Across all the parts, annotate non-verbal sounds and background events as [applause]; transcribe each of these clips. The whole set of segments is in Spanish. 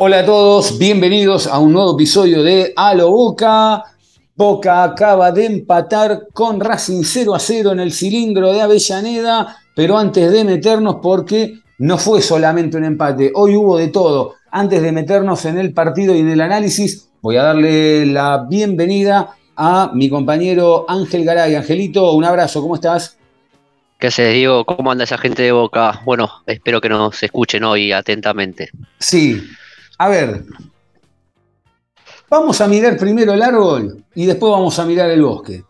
Hola a todos, bienvenidos a un nuevo episodio de A lo Boca. Boca acaba de empatar con Racing 0 a 0 en el cilindro de Avellaneda, pero antes de meternos, porque no fue solamente un empate, hoy hubo de todo. Antes de meternos en el partido y en el análisis, voy a darle la bienvenida a mi compañero Ángel Garay. Angelito, un abrazo, ¿cómo estás? ¿Qué haces, Diego? ¿Cómo anda esa gente de Boca? Bueno, espero que nos escuchen hoy atentamente. Sí, a ver. Vamos a mirar primero el árbol y después vamos a mirar el bosque.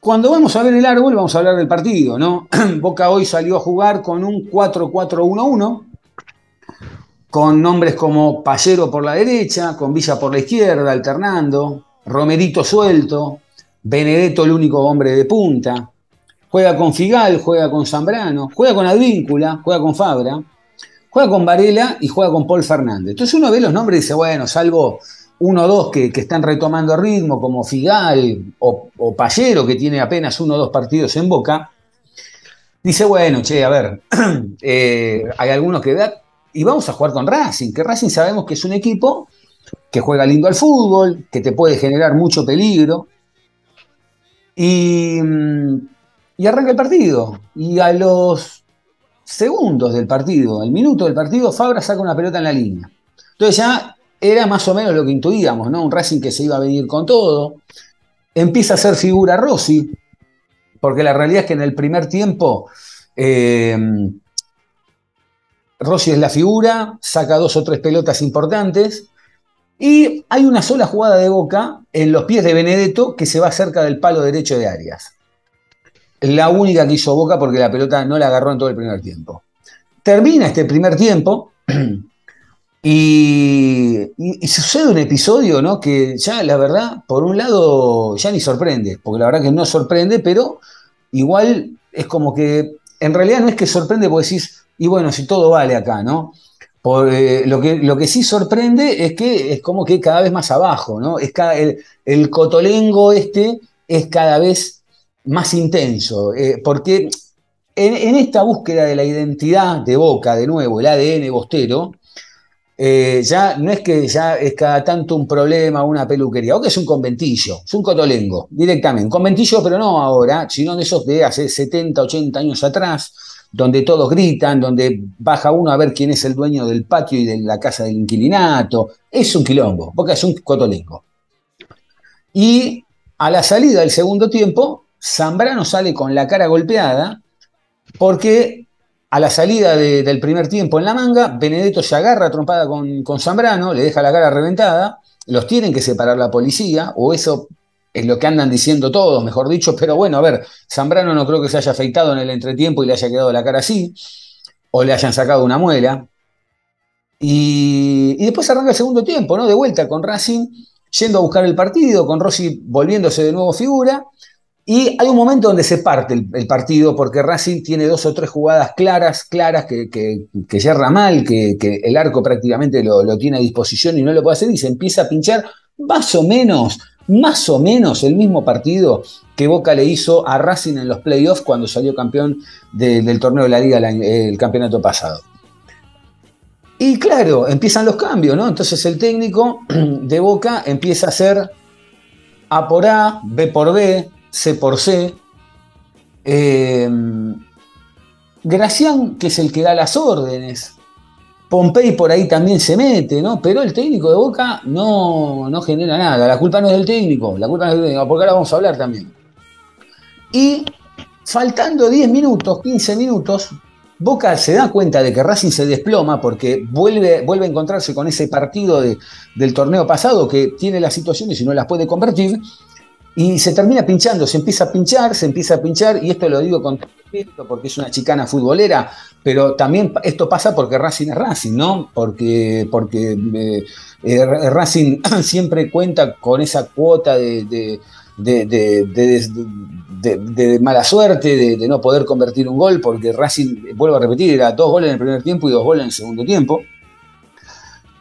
Cuando vamos a ver el árbol, vamos a hablar del partido, ¿no? [clears throat] Boca hoy salió a jugar con un 4-4-1-1, con nombres como Pallero por la derecha, con Villa por la izquierda, alternando, Romerito suelto, Benedetto el único hombre de punta, juega con Figal, juega con Zambrano, juega con Advíncula, juega con Fabra, juega con Varela y juega con Paul Fernández. Entonces uno ve los nombres y dice, bueno, salvo uno o dos que, están retomando ritmo, como Figal o, o Pallero, que tiene apenas uno o dos partidos en Boca, dice, bueno, che, a ver, [clears throat] eh, hay algunos que y vamos a jugar con Racing, que Racing sabemos que es un equipo que juega lindo al fútbol, que te puede generar mucho peligro. Y, mm, y arranca el partido. Y a los segundos del partido, al minuto del partido, Fabra saca una pelota en la línea. Entonces ya era más o menos lo que intuíamos, ¿no? Un Racing que se iba a venir con todo. Empieza a ser figura Rossi, porque la realidad es que en el primer tiempo eh, Rossi es la figura, saca dos o tres pelotas importantes. Y hay una sola jugada de boca en los pies de Benedetto que se va cerca del palo derecho de Arias. La única que hizo Boca porque la pelota no la agarró en todo el primer tiempo. Termina este primer tiempo [clears throat] y, sucede un episodio ¿no? que ya la verdad, por un lado, ya ni sorprende, porque la verdad que no sorprende, pero igual es como que en realidad no es que sorprende porque decís, y bueno, si todo vale acá, ¿no? Por, eh, lo, que, lo que sí sorprende es que es como que cada vez más abajo, ¿no? Es cada- el, el cotolengo este es cada vez más intenso, eh, porque en, esta búsqueda de la identidad de Boca, de nuevo, el ADN bostero, eh, ya no es que ya es cada tanto un problema, una peluquería, o que es un conventillo, es un cotolengo, directamente. Conventillo, pero no ahora, sino de esos de hace 70, 80 años atrás, donde todos gritan, donde baja uno a ver quién es el dueño del patio y de la casa del inquilinato. Es un quilombo, Boca es un cotolengo. Y a la salida del segundo tiempo, Zambrano sale con la cara golpeada porque a la salida de- del primer tiempo en la manga, Benedetto se agarra trompada con, con Zambrano, le deja la cara reventada, los tienen que separar la policía, o eso es lo que andan diciendo todos, mejor dicho, pero bueno, a ver, Zambrano no creo que se haya afeitado en el entretiempo y le haya quedado la cara así, o le hayan sacado una muela. Y, y después arranca el segundo tiempo, ¿no? De vuelta con Racing, yendo a buscar el partido, con Rossi volviéndose de nuevo figura. Y hay un momento donde se parte el, partido porque Racing tiene dos o tres jugadas claras, claras, que, que, yerra mal, que, el arco prácticamente lo, tiene a disposición y no lo puede hacer y se empieza a pinchar más o menos, más o menos el mismo partido que Boca le hizo a Racing en los playoffs cuando salió campeón de- del torneo de la liga el, el campeonato pasado. Y claro, empiezan los cambios, ¿no? Entonces el técnico [clears throat] de Boca empieza a hacer A por A, B por B, C por C. Eh, Gracián, que es el que da las órdenes. Pompey por ahí también se mete, ¿no? Pero el técnico de Boca no, no genera nada. La culpa no es del técnico, la culpa no es del técnico, porque ahora vamos a hablar también. Y faltando 10 minutos, 15 minutos, Boca se da cuenta de que Racing se desploma porque vuelve, vuelve a encontrarse con ese partido de- del torneo pasado que tiene las situaciones y no las puede convertir. Y se termina pinchando, se empieza a pinchar, se empieza a pinchar, y esto lo digo con respeto porque es una chicana futbolera, pero también esto pasa porque Racing es Racing, ¿no? Porque, porque eh, eh, Racing [clears throat] siempre cuenta con esa cuota de, de, de mala suerte, de, no poder convertir un gol, porque Racing, vuelvo a repetir, era dos goles en el primer tiempo y dos goles en el segundo tiempo.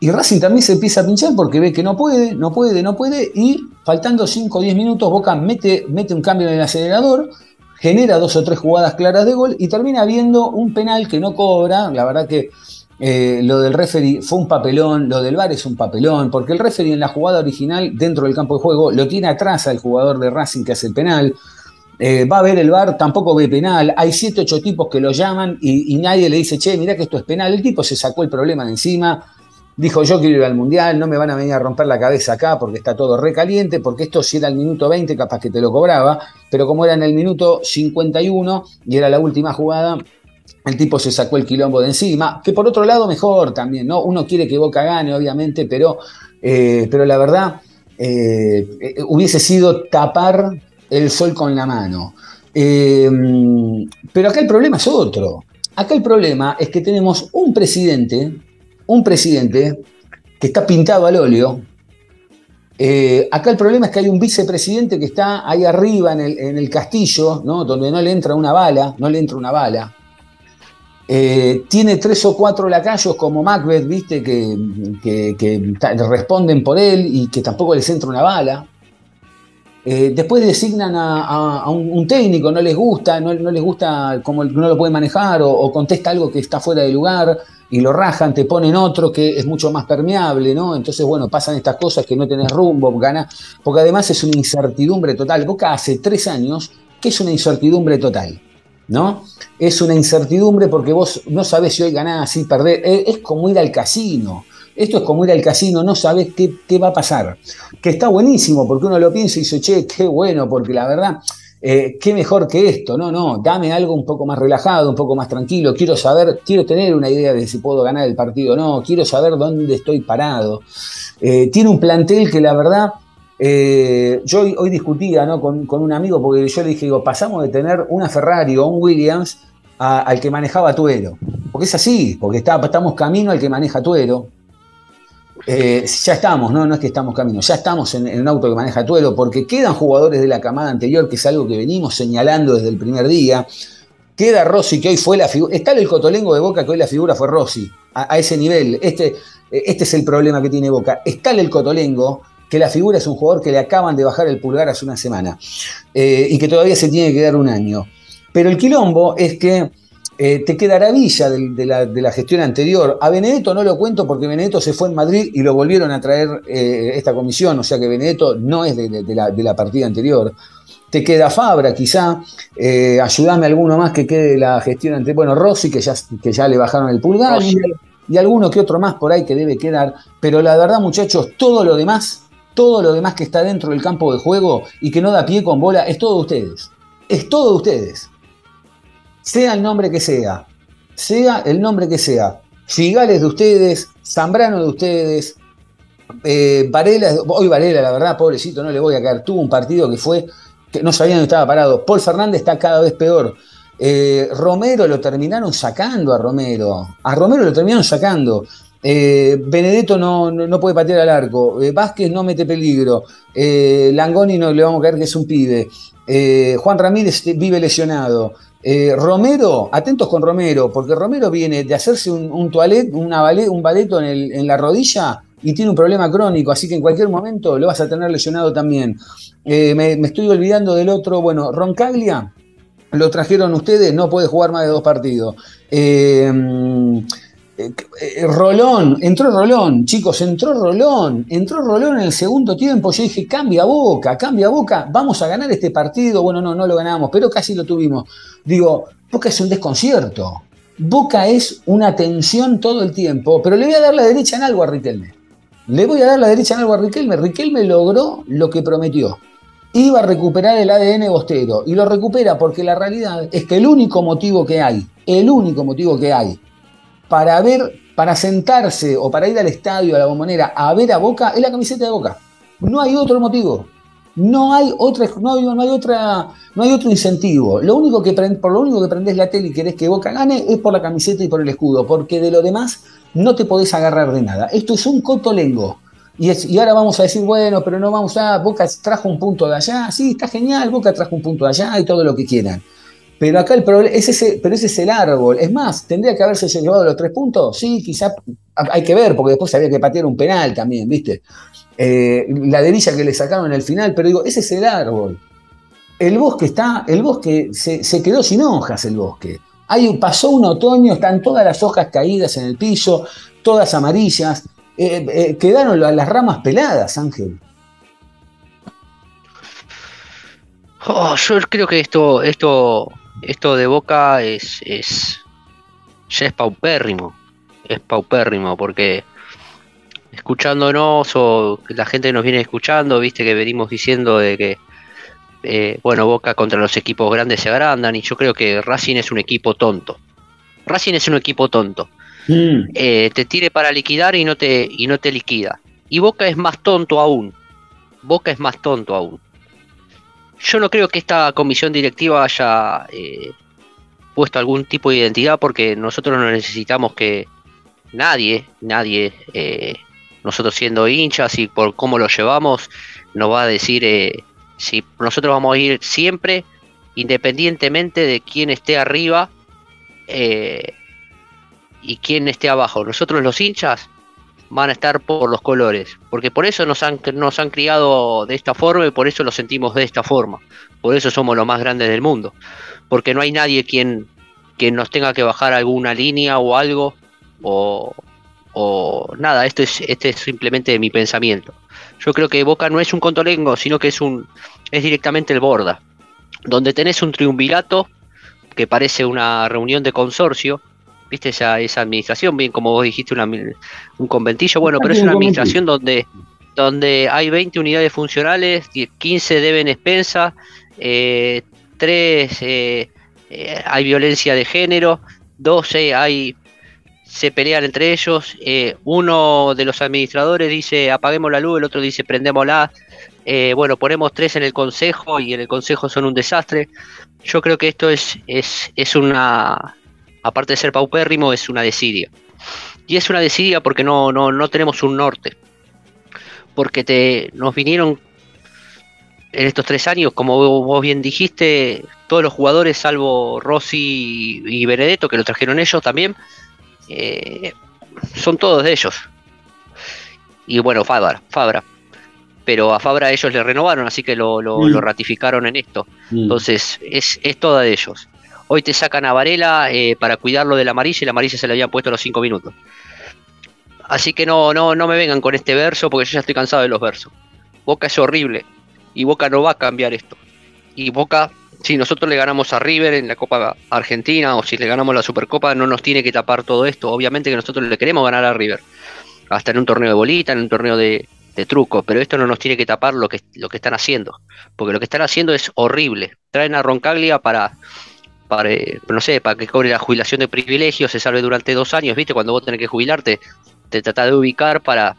Y Racing también se empieza a pinchar porque ve que no puede, no puede, no puede. Y faltando 5 o 10 minutos, Boca mete, mete un cambio en el acelerador, genera dos o tres jugadas claras de gol y termina viendo un penal que no cobra. La verdad que eh, lo del referee fue un papelón, lo del VAR es un papelón, porque el referee en la jugada original dentro del campo de juego lo tiene atrás al jugador de Racing que hace el penal. Eh, va a ver el VAR, tampoco ve penal. Hay 7, 8 tipos que lo llaman y, y nadie le dice, che, mira que esto es penal. El tipo se sacó el problema de encima Dijo, yo quiero ir al Mundial, no me van a venir a romper la cabeza acá porque está todo recaliente, porque esto si era el minuto 20 capaz que te lo cobraba, pero como era en el minuto 51 y era la última jugada, el tipo se sacó el quilombo de encima, que por otro lado mejor también, ¿no? Uno quiere que Boca gane, obviamente, pero, eh, pero la verdad eh, eh, hubiese sido tapar el sol con la mano. pero acá el problema es otro. Acá el problema es que tenemos un presidente un presidente que está pintado al óleo. Eh, acá el problema es que hay un vicepresidente que está ahí arriba en el, castillo, ¿no? donde no le entra una bala, no le entra una bala. Eh, tiene tres o cuatro lacayos como Macbeth, ¿viste? Que, responden por él y que tampoco les entra una bala. Eh, después designan a, un, técnico, no les gusta, no, les gusta cómo no lo puede manejar o, o, contesta algo que está fuera de lugar y lo rajan, te ponen otro que es mucho más permeable, ¿no? Entonces, bueno, pasan estas cosas que no tenés rumbo, gana, porque además es una incertidumbre total. Boca hace tres años que es una incertidumbre total, ¿no? Es una incertidumbre porque vos no sabés si hoy ganás, si perdés, es como ir al casino. Esto es como ir al casino, no sabes qué, qué va a pasar. Que está buenísimo, porque uno lo piensa y dice, che, qué bueno, porque la verdad eh, qué mejor que esto, no, no, dame algo un poco más relajado, un poco más tranquilo, quiero saber, quiero tener una idea de si puedo ganar el partido o no, quiero saber dónde estoy parado. Eh, tiene un plantel que la verdad, eh, yo hoy, discutía ¿no? con, un amigo porque yo le dije, digo, pasamos de tener una Ferrari o un Williams al que manejaba Tuero, porque es así, porque estamos camino al que maneja Tuero, eh, ya estamos, ¿no? es que estamos camino, ya estamos en, un auto que maneja Tuero, porque quedan jugadores de la camada anterior, que es algo que venimos señalando desde el primer día. Queda Rossi, que hoy fue la figura. Está el Cotolengo de Boca, que hoy la figura fue Rossi, a, ese nivel. Este, este es el problema que tiene Boca. Está el Cotolengo, que la figura es un jugador que le acaban de bajar el pulgar hace una semana eh, y que todavía se tiene que dar un año. Pero el quilombo es que eh, te quedará Villa de, la, gestión anterior. A Benedetto no lo cuento porque Benedetto se fue en Madrid y lo volvieron a traer eh, esta comisión, o sea que Benedetto no es de, la, partida anterior. Te queda Fabra, quizá. Eh, ayúdame alguno más que quede de la gestión anterior. Bueno, Rossi, que ya, que ya le bajaron el pulgar. Y, y alguno que otro más por ahí que debe quedar. Pero la verdad, muchachos, todo lo demás, todo lo demás que está dentro del campo de juego y que no da pie con bola, es todo de ustedes. Es todo de ustedes sea el nombre que sea, sea el nombre que sea, Figales de ustedes, Zambrano de ustedes, eh, Varela, hoy Varela, la verdad, pobrecito, no le voy a caer, tuvo un partido que fue, que no sabía dónde estaba parado, Paul Fernández está cada vez peor, eh, Romero lo terminaron sacando a Romero, a Romero lo terminaron sacando, eh, Benedetto no, no, puede patear al arco, Vázquez no mete peligro, Langoni no le vamos a caer que es un pibe, Juan Ramírez vive lesionado, eh, Romero, atentos con Romero, porque Romero viene de hacerse un, toilet, una un baleto en, la rodilla y tiene un problema crónico, así que en cualquier momento lo vas a tener lesionado también. Eh, me, estoy olvidando del otro, bueno, Roncaglia, lo trajeron ustedes, no puede jugar más de dos partidos. Eh, Rolón, entró Rolón, chicos, entró Rolón, entró Rolón en el segundo tiempo. Yo dije, cambia boca, cambia boca, vamos a ganar este partido. Bueno, no, no lo ganamos, pero casi lo tuvimos. Digo, Boca es un desconcierto. Boca es una tensión todo el tiempo, pero le voy a dar la derecha en algo a Riquelme. Le voy a dar la derecha en algo a Riquelme. Riquelme logró lo que prometió. Iba a recuperar el ADN bostero y lo recupera porque la realidad es que el único motivo que hay, el único motivo que hay para ver, para sentarse o para ir al estadio, a la bombonera, a ver a Boca, es la camiseta de Boca. No hay otro motivo. No hay otra, no hay, otra, no hay otro incentivo. Lo único que por lo único que prendés la tele y querés que Boca gane es por la camiseta y por el escudo, porque de lo demás no te podés agarrar de nada. Esto es un cotolengo. Y, y ahora vamos a decir, bueno, pero no vamos a. Boca trajo un punto de allá. Sí, está genial, Boca trajo un punto de allá y todo lo que quieran. Pero acá el problema es ese, pero ese es el árbol. Es más, ¿tendría que haberse llevado los tres puntos? Sí, quizá hay que ver, porque después había que patear un penal también, ¿viste? Eh, la derilla que le sacaron en el final, pero digo, ese es el árbol. El bosque está, el bosque se, quedó sin hojas, el bosque. Hay, pasó un otoño, están todas las hojas caídas en el piso, todas amarillas. Eh, eh, quedaron la- las ramas peladas, Ángel. Oh, yo creo que esto, esto, esto de Boca es, es, ya es paupérrimo, es paupérrimo, porque escuchándonos o la gente nos viene escuchando, viste que venimos diciendo de que, eh, bueno, Boca contra los equipos grandes se agrandan y yo creo que Racing es un equipo tonto. Racing es un equipo tonto. Eh, te tire para liquidar y no te, y no te liquida. Y Boca es más tonto aún. Boca es más tonto aún. Yo no creo que esta comisión directiva haya eh, puesto algún tipo de identidad porque nosotros no necesitamos que nadie, nadie, eh, nosotros siendo hinchas y por cómo lo llevamos, nos va a decir eh, si nosotros vamos a ir siempre, independientemente de quién esté arriba y quién esté abajo. Nosotros los hinchas van a estar por los colores, porque por eso nos han, nos han criado de esta forma y por eso lo sentimos de esta forma, por eso somos los más grandes del mundo, porque no hay nadie quien, quien nos tenga que bajar alguna línea o algo, o, o nada, esto es, este es simplemente mi pensamiento. Yo creo que Boca no es un contolengo, sino que es un es directamente el borda, donde tenés un triunvirato que parece una reunión de consorcio, viste esa, esa administración, bien como vos dijiste, una, un conventillo, bueno, pero es una administración donde, donde hay 20 unidades funcionales, 15 deben expensa, eh, 3 eh, eh, hay violencia de género, 12 hay se pelean entre ellos, eh, uno de los administradores dice apaguemos la luz, el otro dice prendémosla, bueno, ponemos tres en el consejo y en el consejo son un desastre. Yo creo que esto es, es, es una, aparte de ser paupérrimo, es una desidia. Y es una desidia porque no, no, no tenemos un norte. Porque te, nos vinieron en estos tres años, como vos bien dijiste, todos los jugadores, salvo Rossi y Benedetto, que lo trajeron ellos también, eh, son todos de ellos. Y bueno, Fabra, Fabra. Pero a Fabra ellos le renovaron, así que lo, lo, mm. lo ratificaron en esto. Mm. Entonces, es, es toda de ellos. Hoy te sacan a Varela eh, para cuidarlo de la amarilla y la amarilla se le habían puesto a los cinco minutos. Así que no, no, no me vengan con este verso porque yo ya estoy cansado de los versos. Boca es horrible y Boca no va a cambiar esto. Y Boca, si nosotros le ganamos a River en la Copa Argentina o si le ganamos la Supercopa, no nos tiene que tapar todo esto. Obviamente que nosotros le queremos ganar a River. Hasta en un torneo de bolita, en un torneo de, de truco, pero esto no nos tiene que tapar lo que, lo que están haciendo. Porque lo que están haciendo es horrible. Traen a Roncaglia para, no sé, para que cobre la jubilación de privilegios, se salve durante dos años, ¿viste? Cuando vos tenés que jubilarte, te tratás de ubicar para,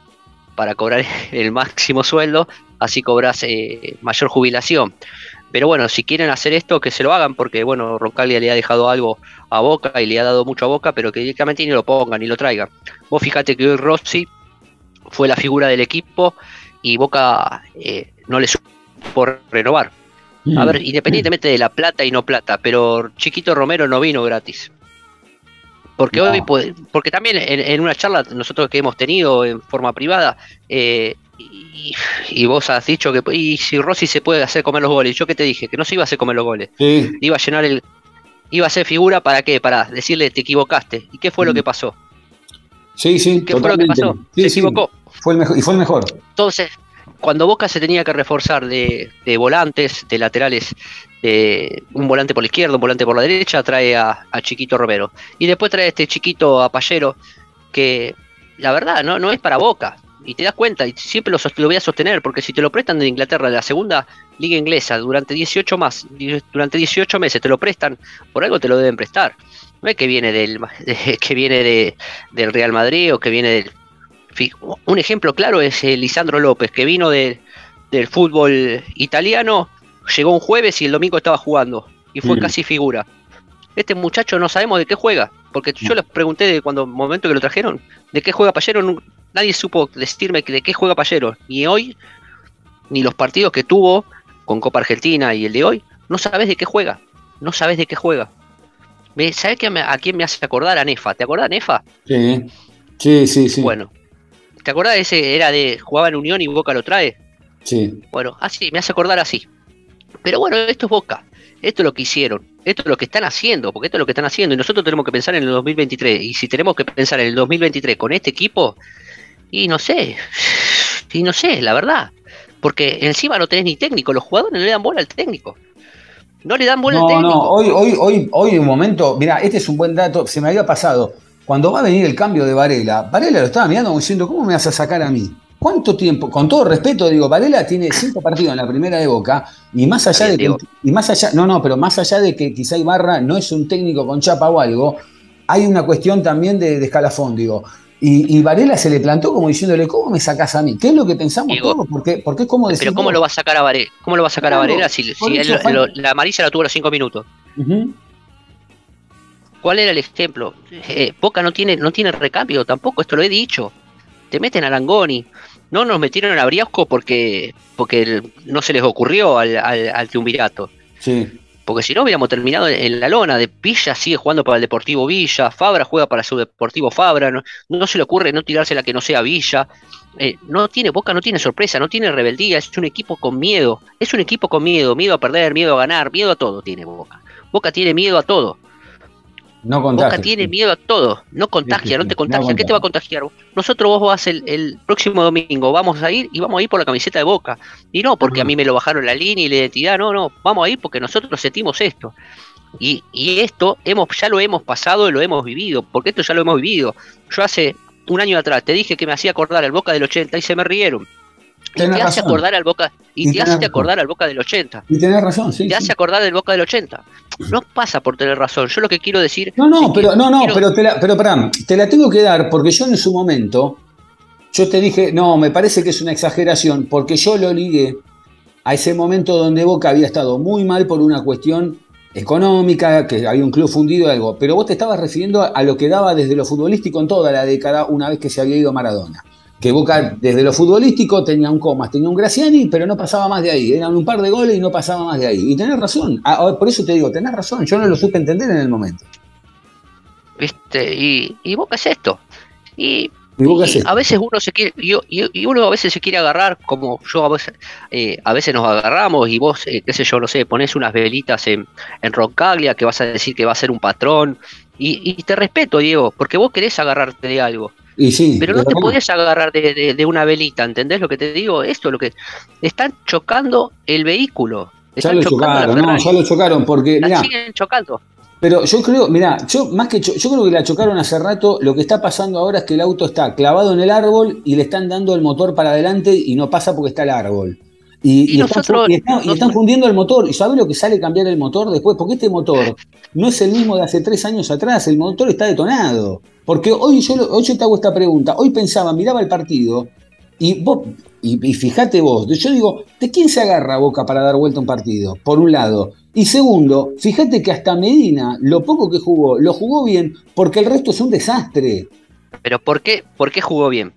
para cobrar [laughs] el máximo sueldo, así cobras eh, mayor jubilación. Pero bueno, si quieren hacer esto, que se lo hagan, porque bueno, Roncaglia le ha dejado algo a Boca y le ha dado mucho a Boca, pero que directamente ni lo pongan ni lo traigan. Vos fíjate que hoy Rossi fue la figura del equipo y Boca eh, no le supo renovar. A ver, independientemente de la plata y no plata, pero Chiquito Romero no vino gratis. Porque no. hoy, porque también en, en, una charla nosotros que hemos tenido en forma privada, eh, y, y, vos has dicho que y si Rossi se puede hacer comer los goles, yo que te dije que no se iba a hacer comer los goles, sí. iba a llenar el, iba a ser figura para qué, para decirle te equivocaste. ¿Y qué fue mm. lo que pasó? Sí, sí, ¿Qué totalmente. fue lo que pasó? Sí, se sí. equivocó. Fue el mejor, y fue el mejor. Entonces, cuando Boca se tenía que reforzar de, volantes, de laterales, un volante por la izquierda, un volante por la derecha, trae a, a Chiquito Romero. Y después trae a este chiquito Apallero, que la verdad no, es para Boca. Y te das cuenta, y siempre lo, voy a sostener, porque si te lo prestan de Inglaterra, de la segunda liga inglesa, durante 18 más, durante 18 meses te lo prestan, por algo te lo deben prestar. No es que viene del de, [laughs] que viene de, del Real Madrid o que viene del un ejemplo claro es eh, Lisandro López, que vino de, del fútbol italiano, llegó un jueves y el domingo estaba jugando y fue Mm. casi figura. Este muchacho no sabemos de qué juega, porque yo les pregunté de cuando momento que lo trajeron, de qué juega Pallero, nu- nadie supo decirme de qué juega Pallero, ni hoy, ni los partidos que tuvo con Copa Argentina y el de hoy, no sabes de qué juega, no sabes de qué juega. ¿Sabes a quién me hace acordar? A Nefa. ¿Te acordás Nefa? Sí, sí, sí. sí. Bueno. ¿Te acordás de ese? Era de jugaba en Unión y Boca lo trae. Sí. Bueno, así, me hace acordar así. Pero bueno, esto es Boca. Esto es lo que hicieron. Esto es lo que están haciendo. Porque esto es lo que están haciendo. Y nosotros tenemos que pensar en el 2023. Y si tenemos que pensar en el 2023 con este equipo, y no sé. Y no sé, la verdad. Porque encima no tenés ni técnico. Los jugadores no le dan bola al técnico. No le dan bola al No, técnico. no, hoy, hoy, hoy, hoy un momento, mira, este es un buen dato, se me había pasado. Cuando va a venir el cambio de Varela, Varela lo estaba mirando como diciendo, ¿cómo me vas a sacar a mí? ¿Cuánto tiempo? Con todo respeto, digo, Varela tiene cinco partidos en la primera de Boca, y más allá de que, y más allá, no, no, pero más allá de que quizá Ibarra no es un técnico con chapa o algo, hay una cuestión también de, de escalafón, digo. Y, y Varela se le plantó como diciéndole, ¿cómo me sacás a mí? ¿Qué es lo que pensamos Digo, todos? Porque, porque es como decir. Pero ¿cómo lo va a sacar a Varela? ¿Cómo lo va a sacar a Varela si, si él- lo- la amarilla la tuvo a los cinco minutos? Ujú. ¿Cuál era el ejemplo? Eh, Boca no tiene, no tiene recambio tampoco, esto lo he dicho. Te meten a Langoni. No nos metieron a Briasco porque, porque el- no se les ocurrió al, al, al triunvirato. Sí. Porque si no hubiéramos terminado en la lona de Villa sigue jugando para el Deportivo Villa, Fabra juega para su Deportivo Fabra, no, no se le ocurre no tirarse la que no sea Villa. Eh, no tiene Boca, no tiene sorpresa, no tiene rebeldía, es un equipo con miedo, es un equipo con miedo, miedo a perder, miedo a ganar, miedo a todo tiene Boca. Boca tiene miedo a todo. No contagia. Boca tiene miedo a todo, no contagia, Sí, sí, no te no contagia. ¿Qué te va a contagiar? Nosotros vos vas el, el próximo domingo, vamos a ir y vamos a ir por la camiseta de Boca. Y no porque a mí me lo bajaron la línea y la identidad, no, no, vamos a ir porque nosotros sentimos esto. Y, y esto hemos, ya lo hemos pasado y lo hemos vivido, porque esto ya lo hemos vivido. Yo hace un año atrás te dije que me hacía acordar al Boca del 80 y se me rieron. Y te hace acordar al Boca, y, Y te hace acordar al Boca del 80. Y tenés razón, sí. Te sí. hace acordar del Boca del 80. No pasa por tener razón. Yo lo que quiero decir. No, no, que pero no, no, quiero- pero te la, pero pará, te la tengo que dar porque yo en su momento yo te dije, no, me parece que es una exageración porque yo lo ligué a ese momento donde Boca había estado muy mal por una cuestión económica, que había un club fundido algo, pero vos te estabas refiriendo a lo que daba desde lo futbolístico en toda la década una vez que se había ido Maradona. Que Boca desde lo futbolístico tenía un Comas, tenía un Graciani, pero no pasaba más de ahí. Eran un par de goles y no pasaba más de ahí. Y tenés razón. Ah, ah, por eso te digo, tenés razón. Yo no lo supe entender en el momento. ¿Viste? Y, y Boca es esto. Y, ¿Y Boca y es esto? a veces uno se quiere, y uno a veces se quiere agarrar, como yo a veces, eh, a veces nos agarramos y vos, eh, qué sé yo, no sé, pones unas velitas en, en Roncaglia que vas a decir que va a ser un patrón. Y, y te respeto, Diego, porque vos querés agarrarte de algo. Y sí, Pero no te verdad. podés agarrar de, de- de una velita, ¿entendés lo que te digo? Esto es lo que. Están chocando el vehículo. Ya Están lo chocando la chocaron, no, ya lo chocaron, porque, La mirá, siguen chocando. pero yo creo, mirá, yo más que cho- yo creo que la chocaron hace rato, lo que está pasando ahora es que el auto está clavado en el árbol y le están dando el motor para adelante y no pasa porque está el árbol. Y, Y y están, nosotros- y están- y nosotros- están fundiendo el motor. ¿Y sabes lo que sale cambiar el motor después? Porque este motor no es el mismo de hace tres años atrás, el motor está detonado. Porque hoy yo, hoy yo te hago esta pregunta, hoy pensaba, miraba el partido y vos, y, y fíjate vos, yo digo, ¿de quién se agarra Boca para dar vuelta a un partido? Por un lado. Y segundo, fíjate que hasta Medina, lo poco que jugó, lo jugó bien porque el resto es un desastre. Pero ¿por qué, ¿por qué jugó bien?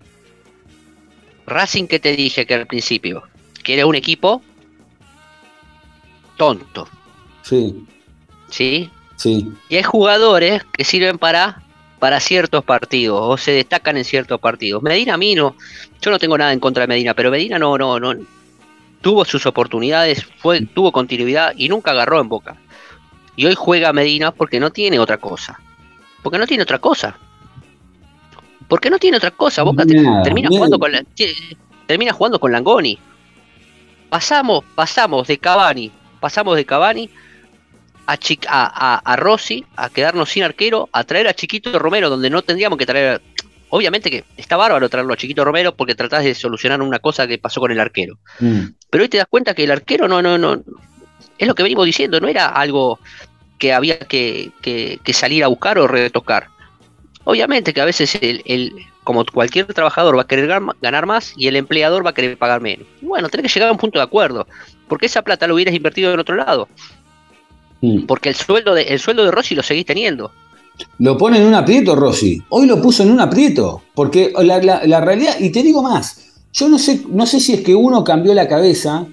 Racing que te dije que al principio, que era un equipo tonto, Sí, ¿sí? sí. Y hay jugadores que sirven para, para ciertos partidos o se destacan en ciertos partidos. Medina a mí no, yo no tengo nada en contra de Medina, pero Medina no, no, no tuvo sus oportunidades, fue, tuvo continuidad y nunca agarró en boca. Y hoy juega Medina porque no tiene otra cosa. Porque no tiene otra cosa. Porque no tiene otra cosa. Boca termina jugando con la- termina jugando con Langoni. Pasamos, pasamos de Cavani, pasamos de Cavani a, a, a, a Rossi a quedarnos sin arquero, a traer a Chiquito Romero, donde no tendríamos que traer. Obviamente que está bárbaro traerlo a Chiquito Romero porque tratás de solucionar una cosa que pasó con el arquero. Mm. Pero hoy te das cuenta que el arquero no, no, no. Es lo que venimos diciendo, no era algo que había que, que- que salir a buscar o retocar. Obviamente que a veces el, el- como cualquier trabajador va a querer gan- ganar más y el empleador va a querer pagar menos. Bueno, tenés que llegar a un punto de acuerdo, porque esa plata lo hubieras invertido en otro lado, Mm. porque el sueldo de, el sueldo de Rossi lo seguís teniendo. Lo pone en un aprieto, Rossi. Hoy lo puso en un aprieto. Porque la, la- la realidad, y te digo más, yo no sé, no sé si es que uno cambió la cabeza,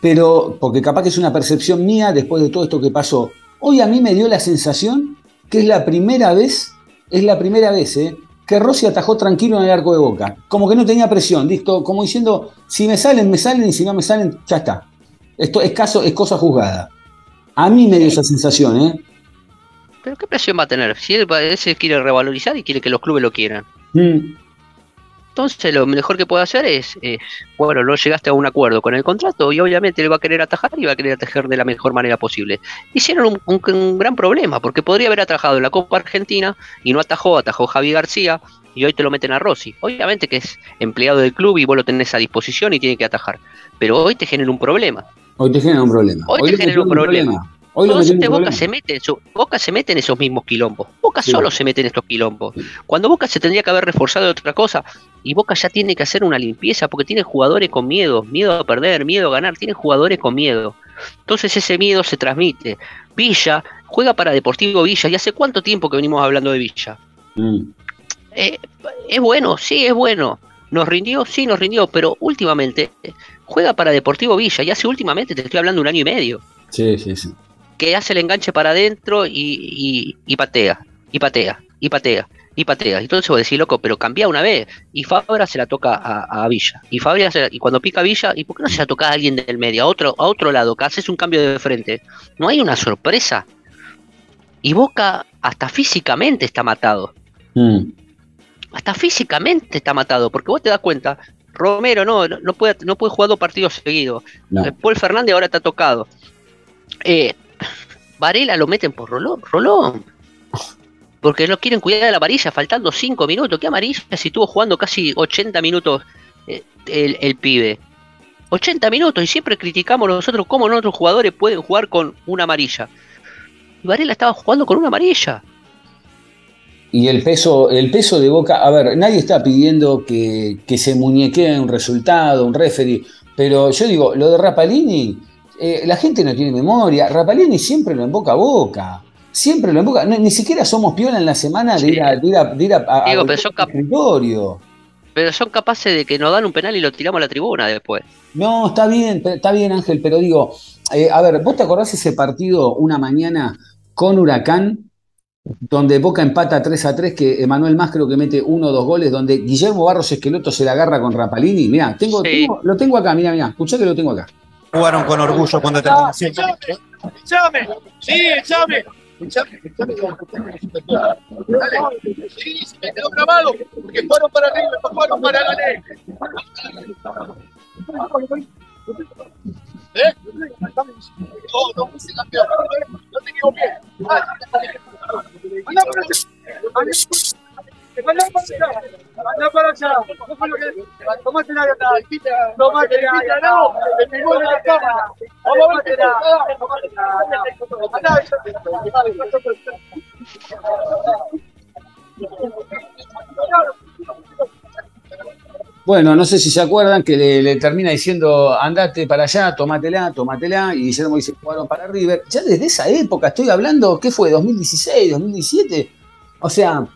pero porque capaz que es una percepción mía después de todo esto que pasó. Hoy a mí me dio la sensación que es la primera vez, es la primera vez, ¿eh? Que Rossi atajó tranquilo en el arco de boca. Como que no tenía presión, listo, como diciendo, si me salen, me salen, y si no me salen, ya está. Esto es caso, es cosa juzgada. A mí me dio esa sensación, ¿eh? Pero ¿qué presión va a tener? Si él, se quiere revalorizar y quiere que los clubes lo quieran. Mm. Entonces lo mejor que puede hacer es, es, bueno, no llegaste a un acuerdo con el contrato y obviamente le va a querer atajar y va a querer atajar de la mejor manera posible. Hicieron un, un- un gran problema porque podría haber atajado en la Copa Argentina y no atajó, atajó Javi García y hoy te lo meten a Rossi. Obviamente que es empleado del club y vos lo tenés a disposición y tiene que atajar, pero hoy te genera un problema. Hoy te genera un problema. Hoy te genera un problema. Hoy en un Boca problema. se mete en su- Boca se mete en esos mismos quilombos. Boca Sí. solo se mete en estos quilombos. Cuando Boca se tendría que haber reforzado de otra cosa y Boca ya tiene que hacer una limpieza porque tiene jugadores con miedo, miedo a perder, miedo a ganar, tiene jugadores con miedo. Entonces ese miedo se transmite. Villa juega para Deportivo Villa y hace cuánto tiempo que venimos hablando de Villa. Mm. Eh, es bueno, sí, es bueno. ¿Nos rindió? Sí, nos rindió, pero últimamente juega para Deportivo Villa y hace últimamente, te estoy hablando un año y medio Sí, sí, sí. Que hace el enganche para adentro y, y- y patea, y patea, y patea, y patea. Entonces vos decís, loco, pero cambia una vez. Y Fabra se la toca a, a Villa. Y Fabra se la- y cuando pica Villa, ¿y por qué no se la toca a alguien del medio? A otro, a otro lado, que haces un cambio de frente. No hay una sorpresa. Y Boca hasta físicamente está matado. Mm. Hasta físicamente está matado. Porque vos te das cuenta, Romero no, no, no puede, no puede jugar dos partidos seguidos. No. Eh, Paul Fernández ahora está tocado. Eh, Varela lo meten por Rolón. Rolón. Porque no quieren cuidar de la amarilla, faltando 5 minutos. ¿Qué amarilla si estuvo jugando casi 80 minutos eh, el, pibe? 80 minutos y siempre criticamos nosotros cómo nuestros jugadores pueden jugar con una amarilla. Y Varela estaba jugando con una amarilla. Y el peso, el peso de Boca, a ver, nadie está pidiendo que, que se muñequee un resultado, un referee, pero yo digo, lo de Rapalini, eh, la gente no tiene memoria, Rapalini siempre lo emboca a Boca, siempre lo emboca, no, ni siquiera somos piola en la semana de ir a, de ir a, de ir a- a- a Digo, pero son escritorio. Pero son capaces de que nos dan un penal y lo tiramos a la tribuna después. No, está bien, está bien Ángel, pero digo, eh, a ver, ¿vos te acordás ese partido una mañana con Huracán, donde Boca empata 3 a 3, que Emanuel Más creo que mete uno o dos goles, donde Guillermo Barros Esqueloto se la agarra con Rapalini? Mirá, tengo, Sí. tengo- lo tengo acá, mirá, mirá, escuchá que lo tengo acá. Jugaron con orgullo cuando terminó ¡Echame! ¡Sí, echame! ¡Echame! Sí, se me quedó grabado. Porque fueron para arriba, no fueron para la ley. ¿Eh? No, no puse campeón. No te equivoqué. Ah, Anda para. No fue lo que- Tomate la Tomate la no. De la cámara. Vamos a ver Bueno, no sé si se acuerdan que le, le termina diciendo, andate para allá, tomátela, tomátela, y Guillermo dice, jugaron para River. Ya desde esa época estoy hablando, ¿qué fue? ¿2016, 2017? O sea,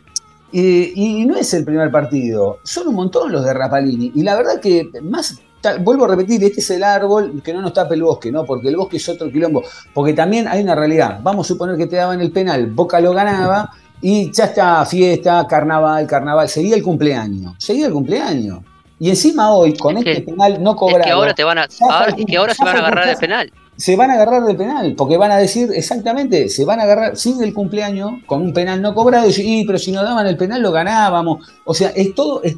y, y no es el primer partido, son un montón los de Rapalini. Y la verdad que más, ta- vuelvo a repetir, este es el árbol que no nos tapa el bosque, ¿no? Porque el bosque es otro quilombo. Porque también hay una realidad. Vamos a suponer que te daban el penal, Boca lo ganaba, y ya está fiesta, carnaval, carnaval, seguía el cumpleaños, seguía el cumpleaños. Y encima hoy, con Es este que- penal no Es cobrado, que ahora te van a, ahora, es que ahora se van a agarrar por- penal. Se van a agarrar del penal, porque van a decir exactamente, se van a agarrar sin el cumpleaños, con un penal no cobrado, y decir, "Y, pero si nos daban el penal lo ganábamos. O sea, es todo, es,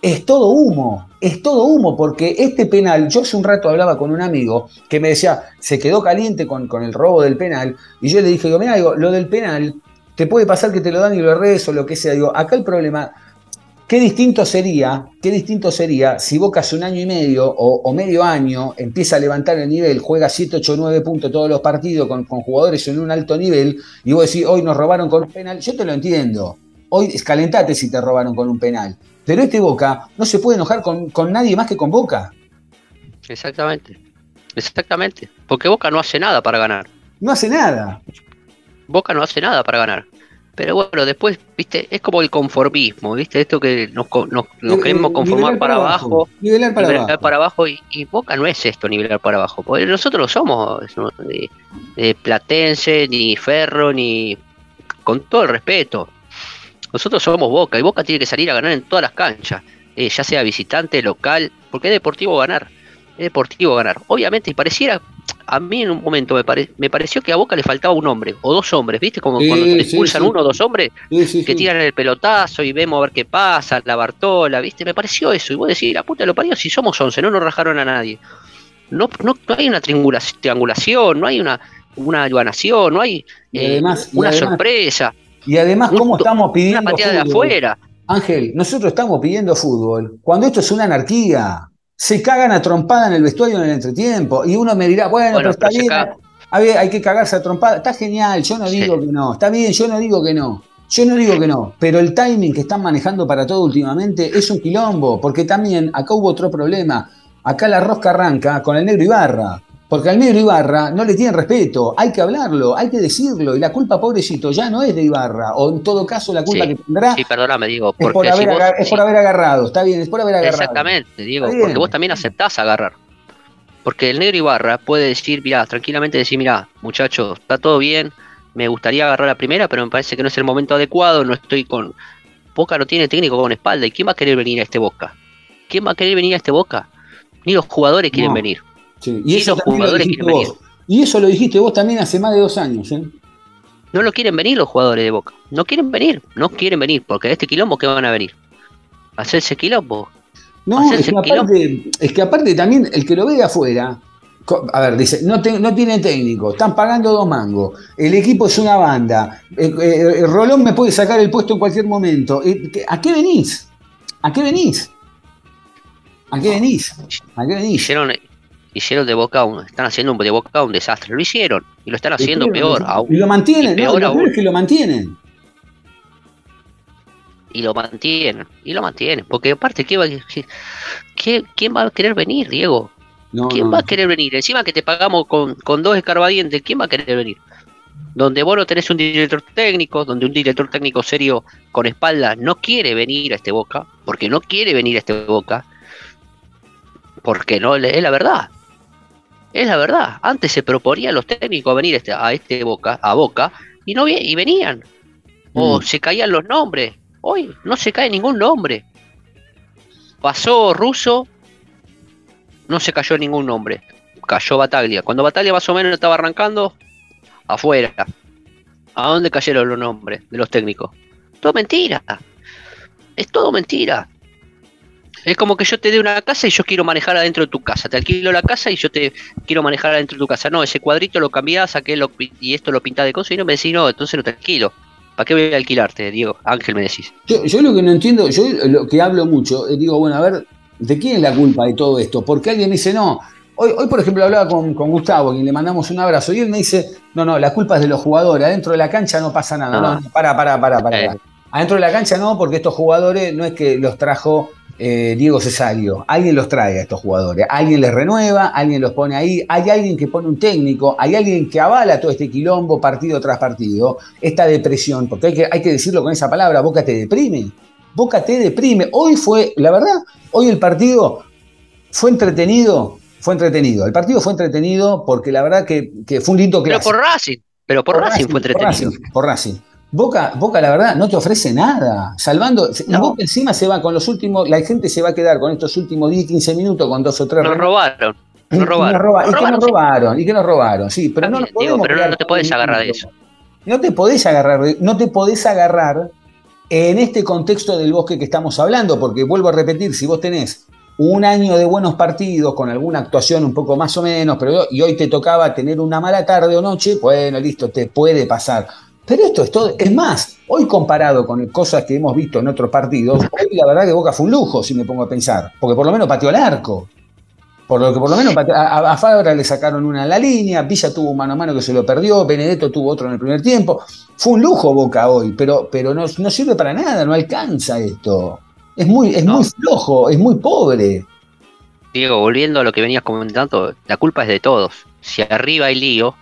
es todo humo, es todo humo, porque este penal, yo hace un rato hablaba con un amigo que me decía, se quedó caliente con, con el robo del penal, y yo le dije, digo, mira, digo, lo del penal, te puede pasar que te lo dan y lo erres o lo que sea. Digo, acá el problema, qué distinto sería, qué distinto sería si Boca hace un año y medio o, o medio año empieza a levantar el nivel, juega 7, 8, 9 puntos todos los partidos con, con jugadores en un alto nivel, y vos decís, hoy nos robaron con un penal, yo te lo entiendo. hoy escalentate si te robaron con un penal. Pero este Boca no se puede enojar con, con nadie más que con Boca. Exactamente. Exactamente. Porque Boca no hace nada para ganar. No hace nada. Boca no hace nada para ganar. Pero bueno, después, viste, es como el conformismo, viste, esto que nos, nos, nos Eh, queremos eh, conformar para abajo, Nivelar para nivelar abajo. para abajo, y, y Boca no es esto, nivelar para abajo. Porque nosotros no somos ¿no? de, de Platense, ni Ferro, ni. con todo el respeto. Nosotros somos Boca, y Boca tiene que salir a ganar en todas las canchas, eh, ya sea visitante, local, porque es deportivo ganar. Es deportivo ganar. Obviamente, y pareciera. A mí en un momento me, pare- me pareció que a Boca le faltaba un hombre, o dos hombres, ¿viste? Como cuando te expulsan sí. uno o dos hombres, que tiran el pelotazo y vemos a ver qué pasa, la Bartola, ¿viste? Me pareció eso. Y vos decís, la puta lo parió, si somos 11, no nos rajaron a nadie. No, no, no hay una triangula- triangulación, no hay una, una ayuanación, no hay eh, además- una además- sorpresa, Y además, un- ¿cómo estamos una pidiendo pateada de afuera. Ángel, nosotros estamos pidiendo fútbol cuando esto es una anarquía. Se cagan a trompada en el vestuario en el entretiempo. Y uno me dirá, bueno, Bueno, pero está pero bien, ver, hay que cagarse a trompada. Está genial, yo no Sí. digo que no. Está bien, yo no digo que no. Yo no digo que no. Pero el timing que están manejando para todo últimamente es un quilombo. Porque también acá hubo otro problema. Acá la rosca arranca con el negro Ibarra. Porque al negro Ibarra no le tienen respeto. Hay que hablarlo, hay que decirlo. Y la culpa, pobrecito, ya no es de Ibarra. O en todo caso, la culpa Sí, que tendrá Sí, perdóname, digo, es por, si haber vos- es sí, por haber agarrado, está bien, es por haber agarrado. Exactamente, Diego, porque vos también aceptás agarrar. Porque el negro Ibarra puede decir, mirá, tranquilamente decir, mirá, muchachos, está todo bien, me gustaría agarrar la primera, pero me parece que no es el momento adecuado, no estoy con... Boca no tiene técnico con espalda, ¿y quién va a querer venir a este Boca? ¿Quién va a querer venir a este Boca? Ni los jugadores quieren No. venir. Sí, Y Y eso los también lo jugadores dijiste quieren vos. Y eso lo dijiste vos también hace más de dos años. ¿eh? No lo quieren venir los jugadores de Boca. No quieren venir, no quieren venir, porque a este quilombo que van a venir. Hacerse quilombo. No, es que, aparte, es que aparte también el que lo ve de afuera, a ver, dice, no, te- no tiene técnico, están pagando dos mangos, el equipo es una banda, eh, eh, Rolón me puede sacar el puesto en cualquier momento. Eh, ¿qué- ¿A qué venís? ¿A qué venís? ¿A qué venís? ¿A qué venís? Hicieron, hicieron de Boca un, están haciendo de Boca un desastre. Lo hicieron y lo están haciendo peor aún. Y lo mantienen, Y ¿no? peor Lo peor aún. es que lo mantienen. Y lo mantienen, y lo mantienen. Porque aparte, ¿qué va, qué- ¿quién va a querer venir, Diego? No, ¿Quién no. va a querer venir? Encima que te pagamos con, con dos escarbadientes, ¿quién va a querer venir? Donde vos no tenés un director técnico, donde un director técnico serio con espalda no quiere venir a este Boca, porque no quiere venir a este Boca, porque no es la verdad. Es la verdad. Antes se proponían los técnicos a venir a este, a este Boca, a Boca, y no y venían. O Mm. se caían los nombres. Hoy no se cae ningún nombre. Pasó Russo, no se cayó ningún nombre. Cayó Bataglia. Cuando Bataglia más o menos estaba arrancando, afuera. ¿A dónde cayeron los nombres de los técnicos? Todo mentira. Es todo mentira. Es como que yo te dé una casa y yo quiero manejar adentro de tu casa. Te alquilo la casa y yo te quiero manejar adentro de tu casa. No, ese cuadrito lo cambiás, aquel y esto lo pintás de cosas y no me decís, no, entonces no te alquilo. ¿Para qué voy a alquilarte, Diego? Ángel me decís. Yo, yo lo que no entiendo, yo lo que hablo mucho, eh, digo, bueno, a ver, ¿de quién es la culpa de todo esto? Porque alguien me dice, no, hoy, hoy por ejemplo hablaba con, con Gustavo, quien le mandamos un abrazo, y él me dice, no, no, la culpa es de los jugadores, adentro de la cancha no pasa nada, no, Ah. no, para, para, para, para, Eh. para. Adentro de la cancha no, porque estos jugadores no es que los trajo eh, Diego Cesario, alguien los trae a estos jugadores, alguien les renueva, alguien los pone ahí, hay alguien que pone un técnico, hay alguien que avala todo este quilombo partido tras partido, esta depresión, porque hay que, hay que decirlo con esa palabra, Boca te deprime, Boca te deprime. Hoy fue, la verdad, hoy el partido fue entretenido, fue entretenido, el partido fue entretenido porque la verdad que, que fue un lindo Pero clásico. por Racing. Pero por, Racing, fue por entretenido. Racing, por Racing. Boca, Boca, la verdad, no te ofrece nada. Salvando. No. Boca encima se va con los últimos. La gente se va a quedar con estos últimos 10, 15 minutos con dos o tres. Nos robaron. Nos robaron. roba- Nos y que robaron, nos sí. robaron, y que nos robaron, sí, pero no nos pero no te podés agarrar de eso. No te podés agarrar, no te podés agarrar en este contexto del bosque que estamos hablando, porque vuelvo a repetir, si vos tenés un año de buenos partidos con alguna actuación un poco más o menos, pero y hoy te tocaba tener una mala tarde o noche, bueno, listo, te puede pasar. Pero esto es todo, es más, hoy comparado con cosas que hemos visto en otros partidos, hoy la verdad que Boca fue un lujo, si me pongo a pensar, porque por lo menos pateó el arco. Por lo que por lo menos a, a- a Fabra le sacaron una en la línea, Villa tuvo un mano a mano que se lo perdió, Benedetto tuvo otro en el primer tiempo. Fue un lujo Boca hoy, pero, pero no, no sirve para nada, no alcanza esto. Es muy, es No. muy flojo, es muy pobre. Diego, volviendo a lo que venías comentando, la culpa es de todos. Si arriba hay lío,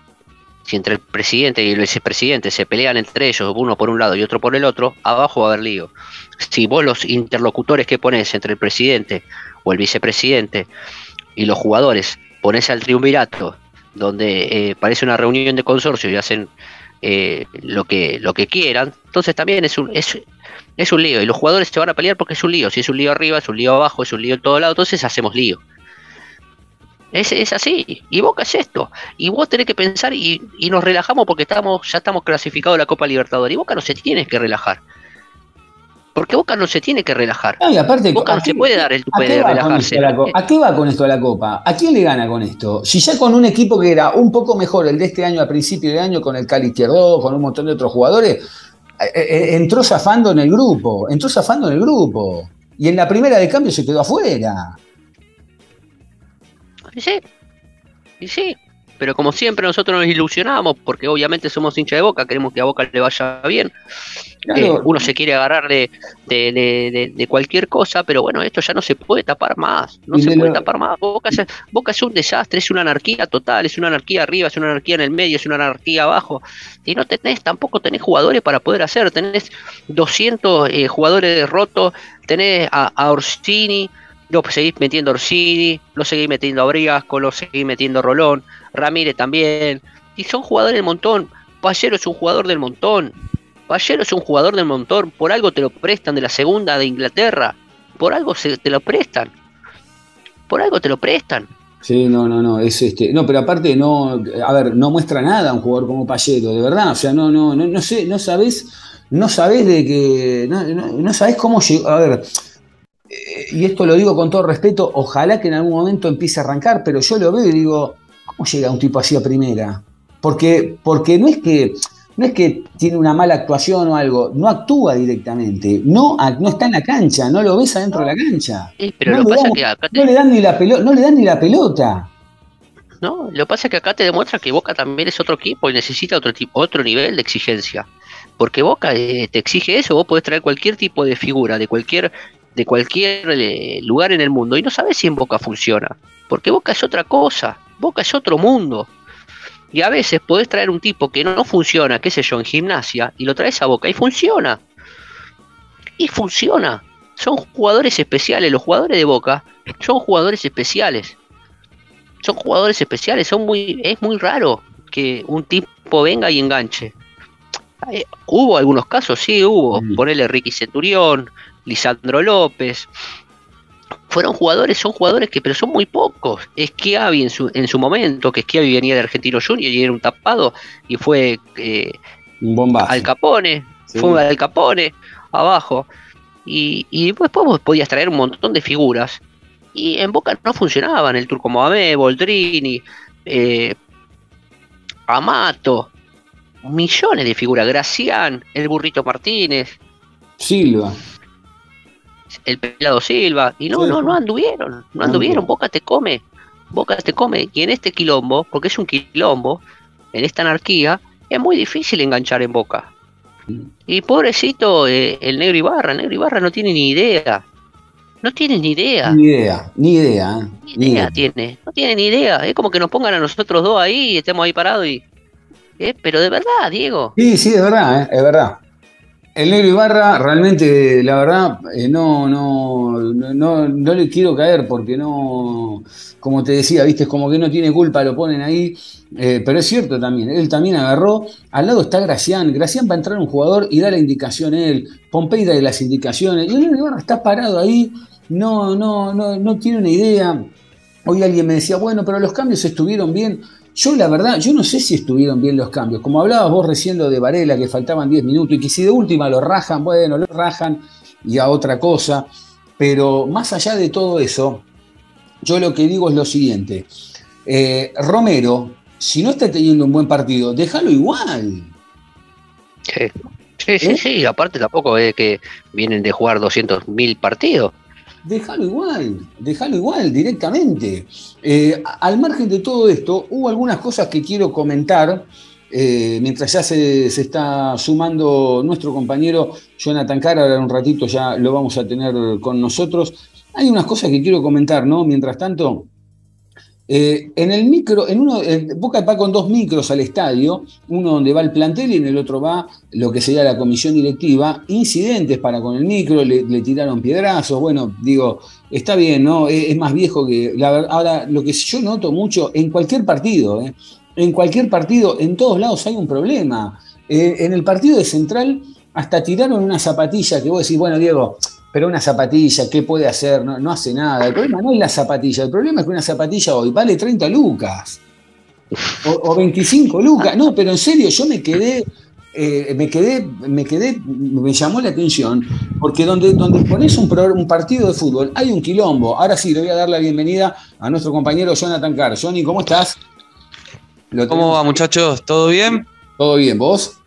si entre el presidente y el vicepresidente se pelean entre ellos, uno por un lado y otro por el otro, abajo va a haber lío. Si vos los interlocutores que pones entre el presidente o el vicepresidente y los jugadores pones al triunvirato, donde eh, parece una reunión de consorcio y hacen eh, lo, que, lo que quieran, entonces también es un, es, es un lío. Y los jugadores se van a pelear porque es un lío. Si es un lío arriba, es un lío abajo, es un lío en todo lado, entonces hacemos lío. Es, es así. Y Boca es esto. Y vos tenés que pensar y, y nos relajamos porque estamos, ya estamos clasificados a la Copa Libertadores. Y Boca no se tiene que relajar. Porque Boca no se tiene que relajar. No, y aparte, Boca ¿a no se qué- puede dar el ¿A tupe de relajarse. a la co- ¿A qué va con esto a la Copa? ¿A quién le gana con esto? Si ya con un equipo que era un poco mejor el de este año a principio de año, con el Cali Izquierdo, con un montón de otros jugadores, eh, eh, entró zafando en el grupo, entró zafando en el grupo. Y en la primera de cambio se quedó afuera. Y sí, y sí. Pero como siempre nosotros nos ilusionamos, porque obviamente somos hincha de Boca, queremos que a Boca le vaya bien. Claro. Eh, uno se quiere agarrar de, de- de- de- de cualquier cosa, pero bueno, esto ya no se puede tapar más. No se de puede lo- tapar más. Boca es, Boca es un desastre, es una anarquía total, es una anarquía arriba, es una anarquía en el medio, es una anarquía abajo. Y no tenés, tampoco tenés jugadores para poder hacer. Tenés 200 eh, jugadores rotos, tenés a, a Orsini, lo seguís metiendo Orsini, lo seguís metiendo a Briasco, lo seguís metiendo Rolón, Ramírez también. Y son jugadores del montón. Pallero es un jugador del montón. Pallero es un jugador del montón. Por algo te lo prestan de la segunda de Inglaterra. Por algo se, te lo prestan. Por algo te lo prestan. Sí, no, no, no, es este, no, pero aparte no, a ver, no muestra nada un jugador como Pallero, de verdad, o sea, no, no, no, no sé, no sabés, no sabés de que, no, no, no sabés cómo llegó, a ver, y esto lo digo con todo respeto, ojalá que en algún momento empiece a arrancar, pero yo lo veo y digo, ¿cómo llega un tipo así a primera? Porque, porque no es que, no es que tiene una mala actuación o algo, no actúa directamente, no, no está en la cancha, no lo ves adentro de la cancha. Pero No lo le que pasa dan- es que acá te, No le dan ni la pelota, no le dan ni la pelota. No, lo que pasa es que acá te demuestra que Boca también es otro equipo y necesita otro tipo, otro nivel de exigencia. Porque Boca eh, te exige eso, vos podés traer cualquier tipo de figura, de cualquier, de cualquier eh, lugar en el mundo, y no sabes si en Boca funciona. Porque Boca es otra cosa, Boca es otro mundo. Y a veces podés traer un tipo que no funciona, qué sé yo, en gimnasia, y lo traes a Boca y funciona. Y funciona. Son jugadores especiales, los jugadores de Boca son jugadores especiales son jugadores especiales, son muy, es muy raro que un tipo venga y enganche. Eh, hubo algunos casos, sí, hubo. Mm. Ponele Ricky Centurión, Lisandro López. Fueron jugadores, son jugadores que, pero son muy pocos. Schiavi en su, en su momento, que Schiavi venía de Argentino Junior y era un tapado, y fue eh, bombazo. Al Capone, Sí. fue Al Capone, abajo. Y, y después vos podías traer un montón de figuras. Y en Boca no funcionaban. El Turco Mohamed, Boldrini, eh, Amato, millones de figuras. Gracián, el Burrito Martínez, Silva. El Pelado Silva. Y no, Sí. no, no anduvieron. No anduvieron. Boca te come. Boca te come. Y en este quilombo, porque es un quilombo, en esta anarquía, es muy difícil enganchar en Boca. Y pobrecito eh, el negro Ibarra, el negro Ibarra no tiene ni idea. No tiene ni idea. Ni idea, ni idea. ¿eh? Ni Ni idea idea. tiene. No tiene ni idea. Es como que nos pongan a nosotros dos ahí y estemos ahí parados y. eh, pero de verdad, Diego. Sí, sí, es verdad, ¿eh? es verdad. El negro Ibarra, realmente, la verdad, eh, no, no, no, no, le quiero caer porque no, como te decía, viste, es como que no tiene culpa, lo ponen ahí, eh, pero es cierto también, él también agarró, al lado está Gracián, Gracián va a entrar un jugador y da la indicación él, Pompey da las indicaciones, y el negro Ibarra está parado ahí, no, no, no, no tiene una idea. Hoy alguien me decía, bueno, pero los cambios estuvieron bien. Yo la verdad, yo no sé si estuvieron bien los cambios. Como hablabas vos recién lo de Varela, que faltaban 10 minutos y que si de última lo rajan, bueno, lo rajan y a otra cosa. Pero más allá de todo eso, yo lo que digo es lo siguiente. Eh, Romero, si no está teniendo un buen partido, déjalo igual. Sí, sí, sí, ¿Eh? sí. Aparte tampoco es que vienen de jugar 200.000 partidos. Déjalo igual, déjalo igual directamente. Eh, al margen de todo esto, hubo algunas cosas que quiero comentar. eh, mientras ya se, se está sumando nuestro compañero Jonathan Cara, ahora en un ratito ya lo vamos a tener con nosotros. Hay unas cosas que quiero comentar, ¿no? Mientras tanto, eh, en el micro, en uno, eh, Boca va con dos micros al estadio, uno donde va el plantel y en el otro va lo que sería la comisión directiva. Incidentes para con el micro, le, tiraron piedrazos. Bueno, digo, está bien, ¿no? Es, es más viejo que. La, ahora, lo que yo noto mucho en cualquier partido, ¿eh? en cualquier partido, en todos lados hay un problema. Eh, en el partido de Central, hasta tiraron una zapatilla que vos decís, bueno, Diego, pero una zapatilla, ¿qué puede hacer? No, no hace nada. El problema no es la zapatilla, el problema es que una zapatilla hoy vale 30 lucas. O, o 25 lucas. No, pero en serio, yo me quedé, eh, me quedé, me quedé, me llamó la atención, porque donde, donde pones un, pro- un partido de fútbol, hay un quilombo. Ahora sí, le voy a dar la bienvenida a nuestro compañero Jonathan Carr. Johnny, ¿cómo estás? ¿Cómo va, muchachos? ¿Todo bien? ¿Todo bien? ¿Vos?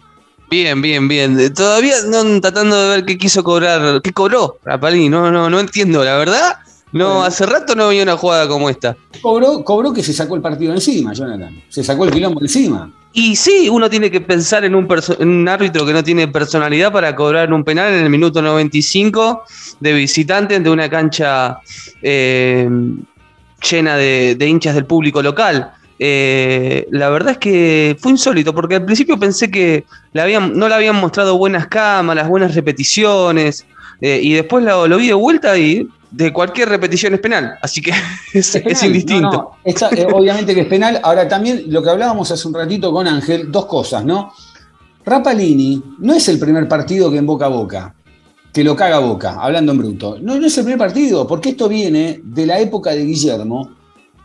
Bien, bien, bien. Eh, Todavía no tratando de ver qué quiso cobrar, qué cobró Rapalini. No, no, no entiendo, la verdad. No, hace rato no había una jugada como esta. Cobró, cobró que se sacó el partido encima, Jonathan. Se sacó el quilombo encima. Y sí, uno tiene que pensar en un, perso- en un árbitro que no tiene personalidad para cobrar un penal en el minuto 95 de visitante de una cancha eh, llena de, de hinchas del público local. Eh, la verdad es que fue insólito, porque al principio pensé que habían, no le habían mostrado buenas cámaras, buenas repeticiones, eh, y después lo, lo vi de vuelta y de cualquier repetición es penal, así que [laughs] es, Es penal, es indistinto. no, no, está, eh, obviamente que es penal. Ahora también lo que hablábamos hace un ratito con Ángel, dos cosas, ¿no? Rapalini no es el primer partido que en boca a boca, que lo caga a boca, hablando en bruto. No, no es el primer partido, porque esto viene de la época de Guillermo,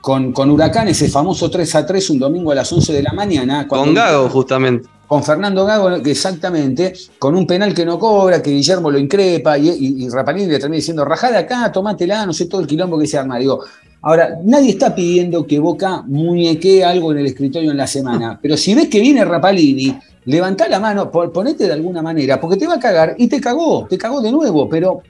con, con Huracán, ese famoso 3 a 3 un domingo a las 11 de la mañana. Con Gago, justamente. con Fernando Gago, exactamente, con un penal que no cobra, que Guillermo lo increpa y, y, y Rapalini le termina diciendo, rajada acá, tomátela, no sé todo el quilombo que se arma. Digo, ahora, nadie está pidiendo que Boca muñequee algo en el escritorio en la semana, pero si ves que viene Rapalini, levantá la mano, pon- ponete de alguna manera, porque te va a cagar y te cagó, te cagó de nuevo, pero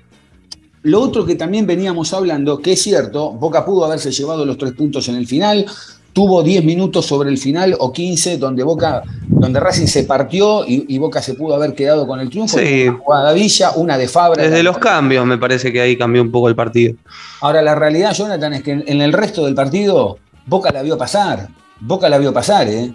lo otro que también veníamos hablando, que es cierto, Boca pudo haberse llevado los tres puntos en el final, tuvo 10 minutos sobre el final o 15 donde Boca, donde Racing se partió y, y Boca se pudo haber quedado con el triunfo. Sí. Una jugada Villa, una de Fabra. Desde los cambios me parece que ahí cambió un poco el partido. Ahora la realidad, Jonathan, es que en, en el resto del partido Boca la vio pasar. Boca la vio pasar, ¿eh?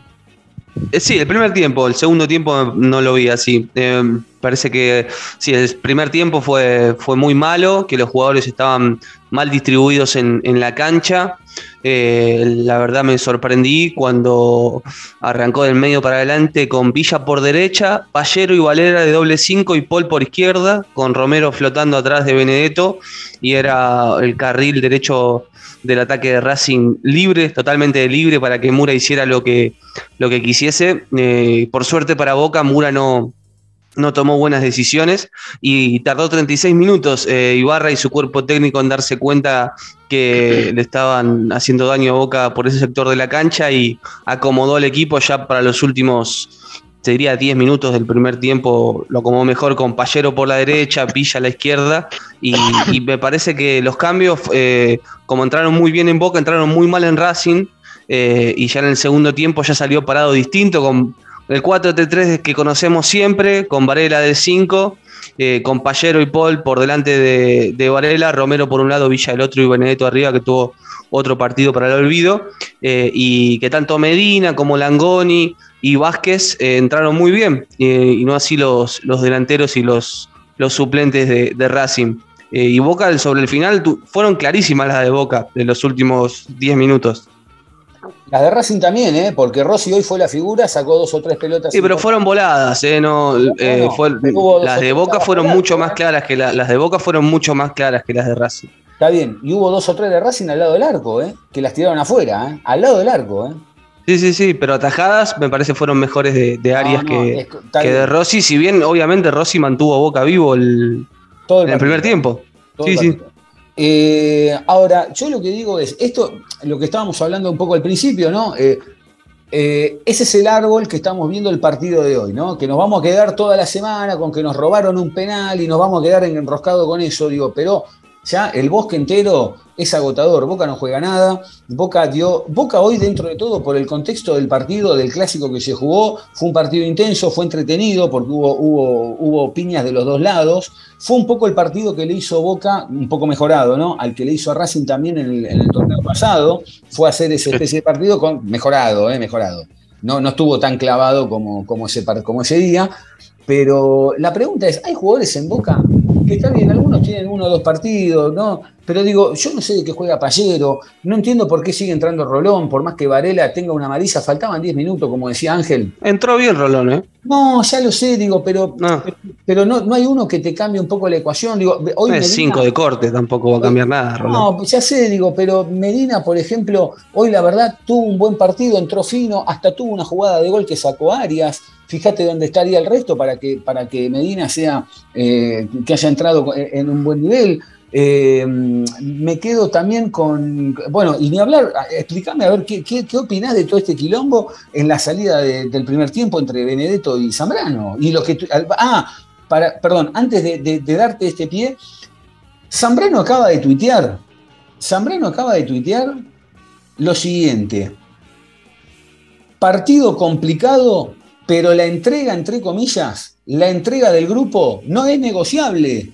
Eh, Sí, el primer tiempo, el segundo tiempo no lo vi así. Eh, parece que sí, el primer tiempo fue, fue muy malo, que los jugadores estaban mal distribuidos en, la cancha. Eh, la verdad me sorprendí cuando arrancó del medio para adelante con Villa por derecha, Pallero y Valera de doble 5 y Paul por izquierda, con Romero flotando atrás de Benedetto y era el carril derecho del ataque de Racing libre, totalmente libre para que Mura hiciera lo que, lo que quisiese. Eh, por suerte para Boca, Mura no, no tomó buenas decisiones y tardó 36 minutos eh, Ibarra y su cuerpo técnico en darse cuenta que le estaban haciendo daño a Boca por ese sector de la cancha y acomodó el equipo ya para los últimos, te diría 10 minutos del primer tiempo, lo acomodó mejor con Pallero por la derecha, Pilla a la izquierda y, y me parece que los cambios, eh, como entraron muy bien en Boca, entraron muy mal en Racing eh, y ya en el segundo tiempo ya salió parado distinto con el 4-3 que conocemos siempre, con Varela de 5, eh, con Pallero y Paul por delante de, Varela, Romero por un lado, Villa el otro y Benedetto arriba que tuvo otro partido para el olvido, eh, y que tanto Medina como Langoni y Vázquez eh, entraron muy bien, eh, y no así los, los delanteros y los, los suplentes de, Racing. Y Boca sobre el final fueron clarísimas las de Boca de los últimos 10 minutos. Las de Racing también, ¿eh? Porque Rossi hoy fue la figura, sacó dos o tres pelotas. Sí, pero fueron voladas, ¿eh? No, eh, fue- las de Boca fueron mucho más claras que la- las de Boca fueron mucho más claras que las de Racing. Está bien. Y hubo dos o tres de Racing al lado del arco, ¿eh? Que las tiraron afuera, ¿eh? Al lado del arco, ¿eh? Sí, sí, sí, pero atajadas me parece fueron mejores de, de Arias No, no, que, es- que de. Rossi, si bien obviamente Rossi mantuvo a Boca vivo el, Todo en el primer tiempo. Todo Sí, el sí. Eh, ahora, yo lo que digo es, esto, lo que estábamos hablando un poco al principio, ¿no? Eh, eh, ese es el árbol que estamos viendo el partido de hoy, ¿no? Que nos vamos a quedar toda la semana con que nos robaron un penal y nos vamos a quedar enroscados con eso, digo, pero ya el bosque entero es agotador. Boca no juega nada. Boca dio. Boca hoy, dentro de todo, por el contexto del partido, del clásico que se jugó, fue un partido intenso, fue entretenido, porque hubo, hubo, hubo piñas de los dos lados. Fue un poco el partido que le hizo Boca, un poco mejorado, ¿no? Al que le hizo a Racing también en el, en el torneo pasado. Fue a hacer esa especie de partido con. Mejorado, ¿eh? Mejorado. No, no estuvo tan clavado como, como, ese, como ese día. Pero la pregunta es: ¿hay jugadores en Boca que está bien, algunos tienen uno o dos partidos, ¿no? Pero digo, yo no sé de qué juega Pallero, no entiendo por qué sigue entrando Rolón, por más que Varela tenga una amarilla, faltaban 10 minutos, como decía Ángel. Entró bien Rolón, ¿eh? No, ya lo sé, digo, pero, No, pero no, no hay uno que te cambie un poco la ecuación. Digo, hoy no es Medina- 5 de corte, tampoco va a cambiar nada, Rolón. no, ya sé, digo, pero Medina, por ejemplo, hoy la verdad tuvo un buen partido, entró fino, hasta tuvo una jugada de gol que sacó Arias. Fíjate dónde estaría el resto para que, para que Medina sea, eh, que haya entrado en un buen nivel. Eh, me quedo también con, bueno, y ni hablar, explícame a ver qué, qué, qué opinás de todo este quilombo en la salida de- del primer tiempo entre Benedetto y Zambrano. Y lo que ah, para, perdón, antes de, de- de darte este pie, Zambrano acaba de tuitear, Zambrano acaba de tuitear lo siguiente. Partido complicado, pero la entrega, entre comillas, la entrega del grupo no es negociable.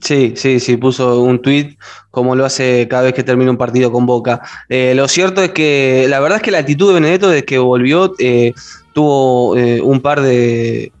Sí, sí, sí, puso un tuit como lo hace cada vez que termina un partido con Boca. Eh, lo cierto es que la verdad es que la actitud de Benedetto desde que volvió eh, tuvo eh, un par de...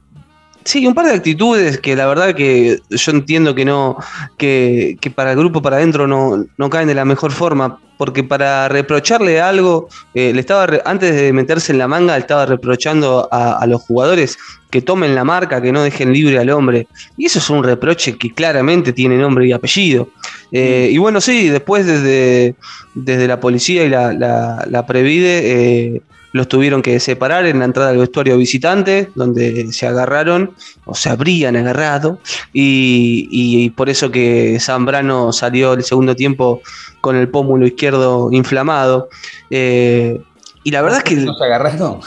Sí, un par de actitudes que la verdad que yo entiendo que no, que, que para el grupo para adentro no, no caen de la mejor forma, porque para reprocharle algo, eh, le estaba re- antes de meterse en la manga, le estaba reprochando a, a los jugadores que tomen la marca, que no dejen libre al hombre. Y eso es un reproche que claramente tiene nombre y apellido. Eh, y bueno, sí, después desde, desde la policía y la, la, la Previde eh, los tuvieron que separar en la entrada del vestuario visitante, donde se agarraron o se habrían agarrado. Y, y por eso que Zambrano salió el segundo tiempo con el pómulo izquierdo inflamado. Eh, y la verdad es que... ¿No se agarraron?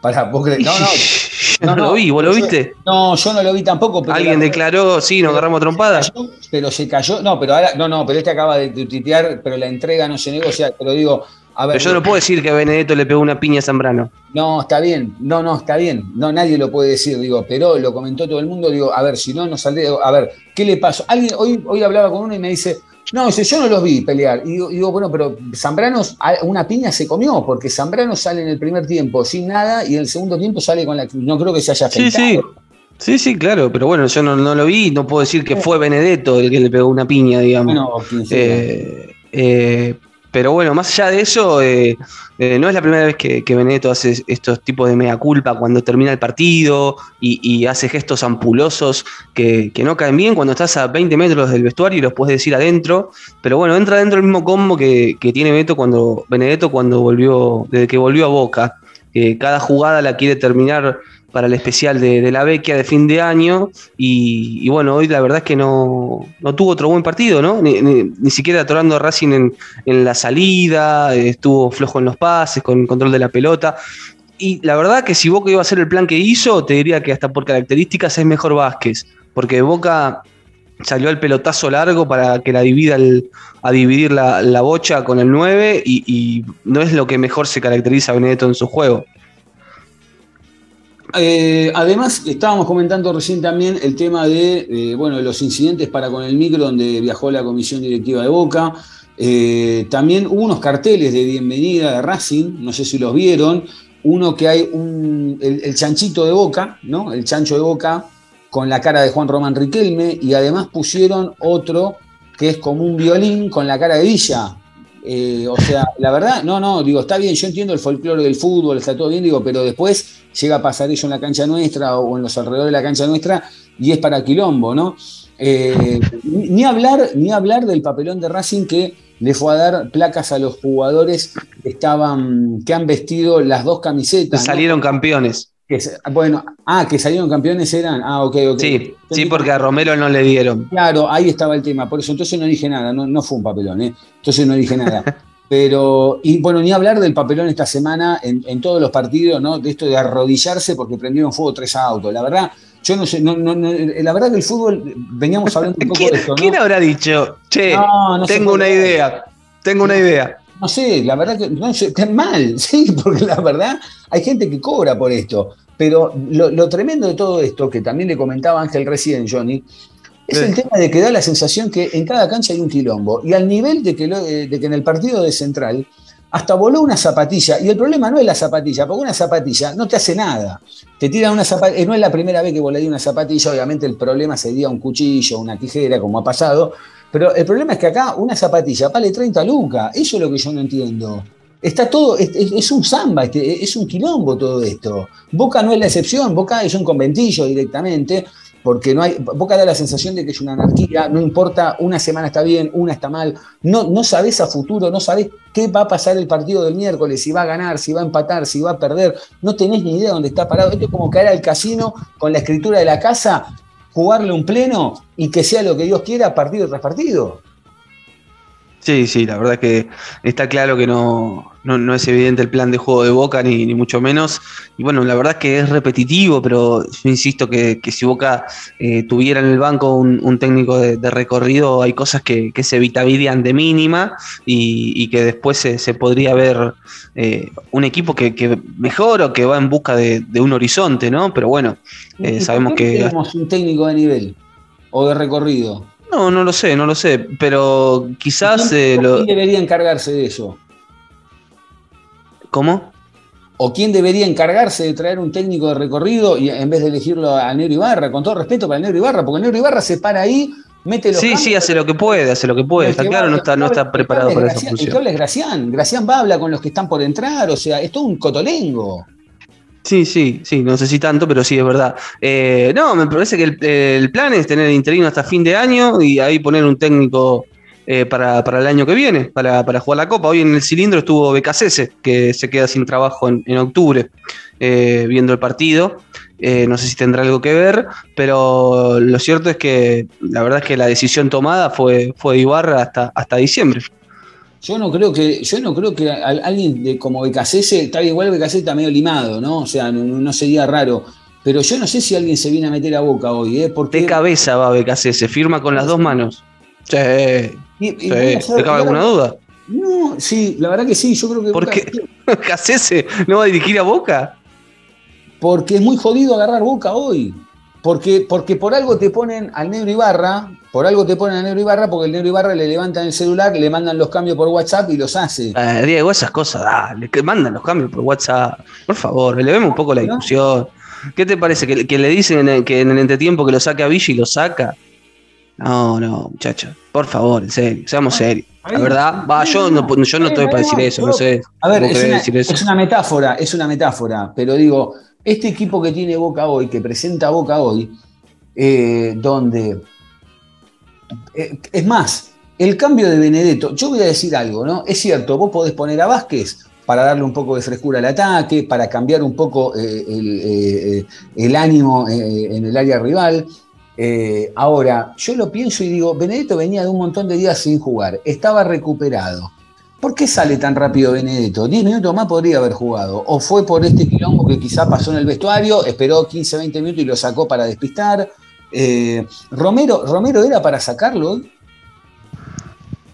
Para, vos crees- no, no, Yo [laughs] no, no, lo vi, ¿vos lo yo- viste? no, yo no lo vi tampoco. Pero Alguien la- declaró, sí, nos agarramos trompadas. pero se cayó. No, pero ahora, no, no, pero este acaba de tuitear, pero la entrega no se negocia. Pero digo, a ver. Pero yo no puedo decir que Benedetto le pegó una piña a Zambrano. No, está bien, no, no, está bien, no, nadie lo puede decir, digo, pero lo comentó todo el mundo, digo, a ver, si no, no saldría, a ver, ¿qué le pasó? Alguien, hoy, hoy hablaba con uno y me dice, no, dice, yo no los vi pelear, y digo, y digo, bueno, pero Zambrano, a- una piña se comió, porque Zambrano sale en el primer tiempo sin nada, y en el segundo tiempo sale con la, no creo que se haya Sí, afectado. sí. Sí, sí, claro, pero bueno, yo no, no lo vi, no puedo decir que fue Benedetto el que le pegó una piña, digamos. Bueno. Eh, eh, pero bueno, más allá de eso, eh, eh, no es la primera vez que, que Benedetto hace estos tipos de mea culpa cuando termina el partido y, hace gestos ampulosos que, no caen bien cuando estás a 20 metros del vestuario y los puedes decir adentro. Pero bueno, entra dentro del mismo combo que, que tiene Beto cuando, Benedetto cuando volvió, desde que volvió a Boca. que cada jugada la quiere terminar para el especial de, de la Vecchia de fin de año. Y, bueno, hoy la verdad es que no, no tuvo otro buen partido, ¿no? Ni, siquiera atorando a Racing en, en la salida, estuvo flojo en los pases, con control de la pelota. Y la verdad que si Boca iba a hacer el plan que hizo, te diría que hasta por características es mejor Vázquez. Porque Boca salió al pelotazo largo para que la divida a dividir la, la bocha con el 9 y, y no es lo que mejor se caracteriza a Benedetto en su juego. Eh, además, estábamos comentando recién también el tema de eh, bueno, los incidentes para con el micro donde viajó la comisión directiva de Boca. Eh, también hubo unos carteles de bienvenida de Racing, no sé si los vieron. Uno que hay un, el, el chanchito de Boca, ¿no? El chancho de Boca con la cara de Juan Román Riquelme y además pusieron otro que es como un violín con la cara de Villa. Eh, o sea, la verdad, no, no, digo, está bien, yo entiendo el folclore del fútbol, está todo bien, digo, pero después llega a pasar eso en la cancha nuestra o en los alrededores de la cancha nuestra y es para quilombo, ¿no? Eh, ni, hablar, ni hablar del papelón de Racing que le fue a dar placas a los jugadores que estaban, que han vestido las dos camisetas. Salieron campeones. Que bueno, ah, que salieron campeones eran, ah, ok, ok. Sí, sí, porque a Romero no le dieron. Claro, ahí estaba el tema, por eso entonces no dije nada, no, no fue un papelón, ¿eh? entonces no dije nada. [laughs] Pero, y bueno, ni hablar del papelón esta semana en, en todos los partidos, ¿no? De esto de arrodillarse porque prendieron fuego tres autos. La verdad, Yo no sé, no, no, no, la verdad que el fútbol, veníamos hablando un poco ¿Quién, de esto, ¿no? quién habrá dicho? Che, tengo una idea. Tengo una idea. No sé, la verdad que no sé, está mal, [laughs] sí, porque la verdad hay gente que cobra por esto. Pero lo, lo tremendo de todo esto, que también le comentaba Ángel recién, Johnny, es Sí. el tema de que da la sensación que en cada cancha hay un quilombo. Y al nivel de que, lo- eh, de que en el partido de Central hasta voló una zapatilla. Y el problema no es la zapatilla, porque una zapatilla no te hace nada. Te tiran una zapatilla, no es la primera vez que volaría una zapatilla, obviamente el problema sería un cuchillo, una tijera, como ha pasado. Pero el problema es que acá una zapatilla vale 30 lucas. Eso es lo que yo no entiendo. Está todo, es, un samba, este, es un quilombo todo esto. Boca no es la excepción, Boca es un conventillo directamente, porque no hay, Boca da la sensación de que es una anarquía, no importa, una semana está bien, una está mal, no, no sabés a futuro, no sabés qué va a pasar el partido del miércoles, si va a ganar, si va a empatar, si va a perder, no tenés ni idea dónde está parado. Esto es como caer al casino con la escritura de la casa, jugarle un pleno y que sea lo que Dios quiera partido tras partido. Sí, sí, la verdad que está claro que no, no, no es evidente el plan de juego de Boca, ni, ni mucho menos. Y bueno, la verdad es que es repetitivo, pero yo insisto que, que si Boca eh, tuviera en el banco un, un técnico de, de recorrido, hay cosas que, que se evitarían de mínima y, y que después se, se podría ver eh, un equipo que, que mejor o que va en busca de, de un horizonte, ¿no? Pero bueno, eh, ¿Y por sabemos que... tenemos un técnico de nivel o de recorrido. No, no lo sé, no lo sé, pero quizás... ¿Quién, eh, lo- quién debería encargarse de eso? ¿Cómo? ¿O quién debería encargarse de traer un técnico de recorrido y en vez de elegirlo a Negro Ibarra? Con todo respeto para Negro Ibarra, porque Negro Ibarra se para ahí, mete los Sí, cambios, sí, hace lo que puede, hace lo que puede. Está que claro, va- no está, no está preparado para esa es Gracián- El que función. habla es Gracián. Gracián va, habla con los que están por entrar, o sea, es todo un cotolengo. Sí, sí, sí, no sé si tanto, pero sí es verdad. Eh, no, me parece que el, plan es tener interino hasta fin de año y ahí poner un técnico eh, para, para el año que viene, para, para jugar la Copa. Hoy en el cilindro estuvo Becasese, que se queda sin trabajo en, en octubre, eh, viendo el partido. Eh, no sé si tendrá algo que ver, pero lo cierto es que la verdad es que la decisión tomada fue, fue Ibarra hasta, hasta diciembre. Yo no creo que, yo no creo que a- alguien de, como Becasese, está bien, igual Becasese está medio limado, ¿no? O sea, no, no sería raro. Pero yo no sé si alguien se viene a meter a boca hoy, ¿eh? Porque. De cabeza va Becasese, firma con las dos manos. Sí, y- sí, ¿te cabe alguna duda? No, sí, la verdad que sí, yo creo que. ¿Por qué? [laughs] ¿Becasese no va a dirigir a Boca? Porque es muy jodido agarrar boca hoy. Porque, porque por algo te ponen al negro Ibarra, por algo te ponen al negro Ibarra, porque el negro Ibarra le levantan el celular, le mandan los cambios por WhatsApp y los hace. Eh, Diego, esas cosas, dale, que mandan los cambios por WhatsApp. Por favor, elevemos un poco la discusión. ¿Qué te parece? ¿Que, que le dicen en el- que en el entretiempo que lo saque a Villa y lo saca? No, no, muchachos. Por favor, en serio, seamos serios. La verdad, va, yo no, yo no estoy para decir eso, no sé. A ver, ¿Vos es querés una, decir eso? es una metáfora, es una metáfora, pero digo, este equipo que tiene Boca hoy, que presenta Boca hoy, eh, donde. eh, es más, el cambio de Benedetto, yo voy a decir algo, ¿no? Es cierto, vos podés poner a Vázquez para darle un poco de frescura al ataque, para cambiar un poco eh, el, ánimo en el área rival. Ahora, yo lo pienso y digo, Benedetto venía de un montón de días sin jugar, estaba recuperado. ¿Por qué sale tan rápido Benedetto? 10 minutos más podría haber jugado. O fue por este quilombo que quizá pasó en el vestuario, esperó 15, 20 minutos y lo sacó para despistar. Eh, Romero, Romero era para sacarlo.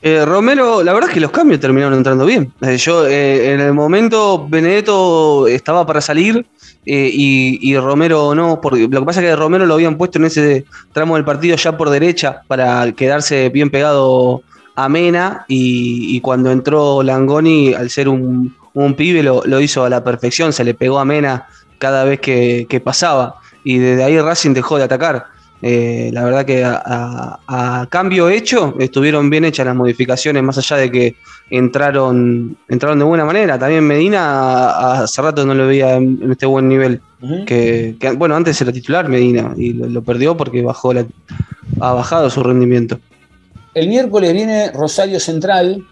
Eh, Romero, la verdad es que los cambios terminaron entrando bien. Eh, yo, eh, en el momento, Benedetto estaba para salir y, y Romero no, porque lo que pasa es que Romero lo habían puesto en ese tramo del partido ya por derecha para quedarse bien pegado a Mena y, y cuando entró Langoni, al ser un, un pibe, lo, lo hizo a la perfección, se le pegó a Mena cada vez que, que pasaba y desde ahí Racing dejó de atacar. Eh, la verdad que a, a- a cambio hecho estuvieron bien hechas las modificaciones, más allá de que entraron, entraron de buena manera. También Medina a- hace rato no lo veía en, en este buen nivel. Que, que, bueno, antes era titular Medina y lo, lo perdió porque bajó la, ha bajado su rendimiento. El miércoles viene Rosario Central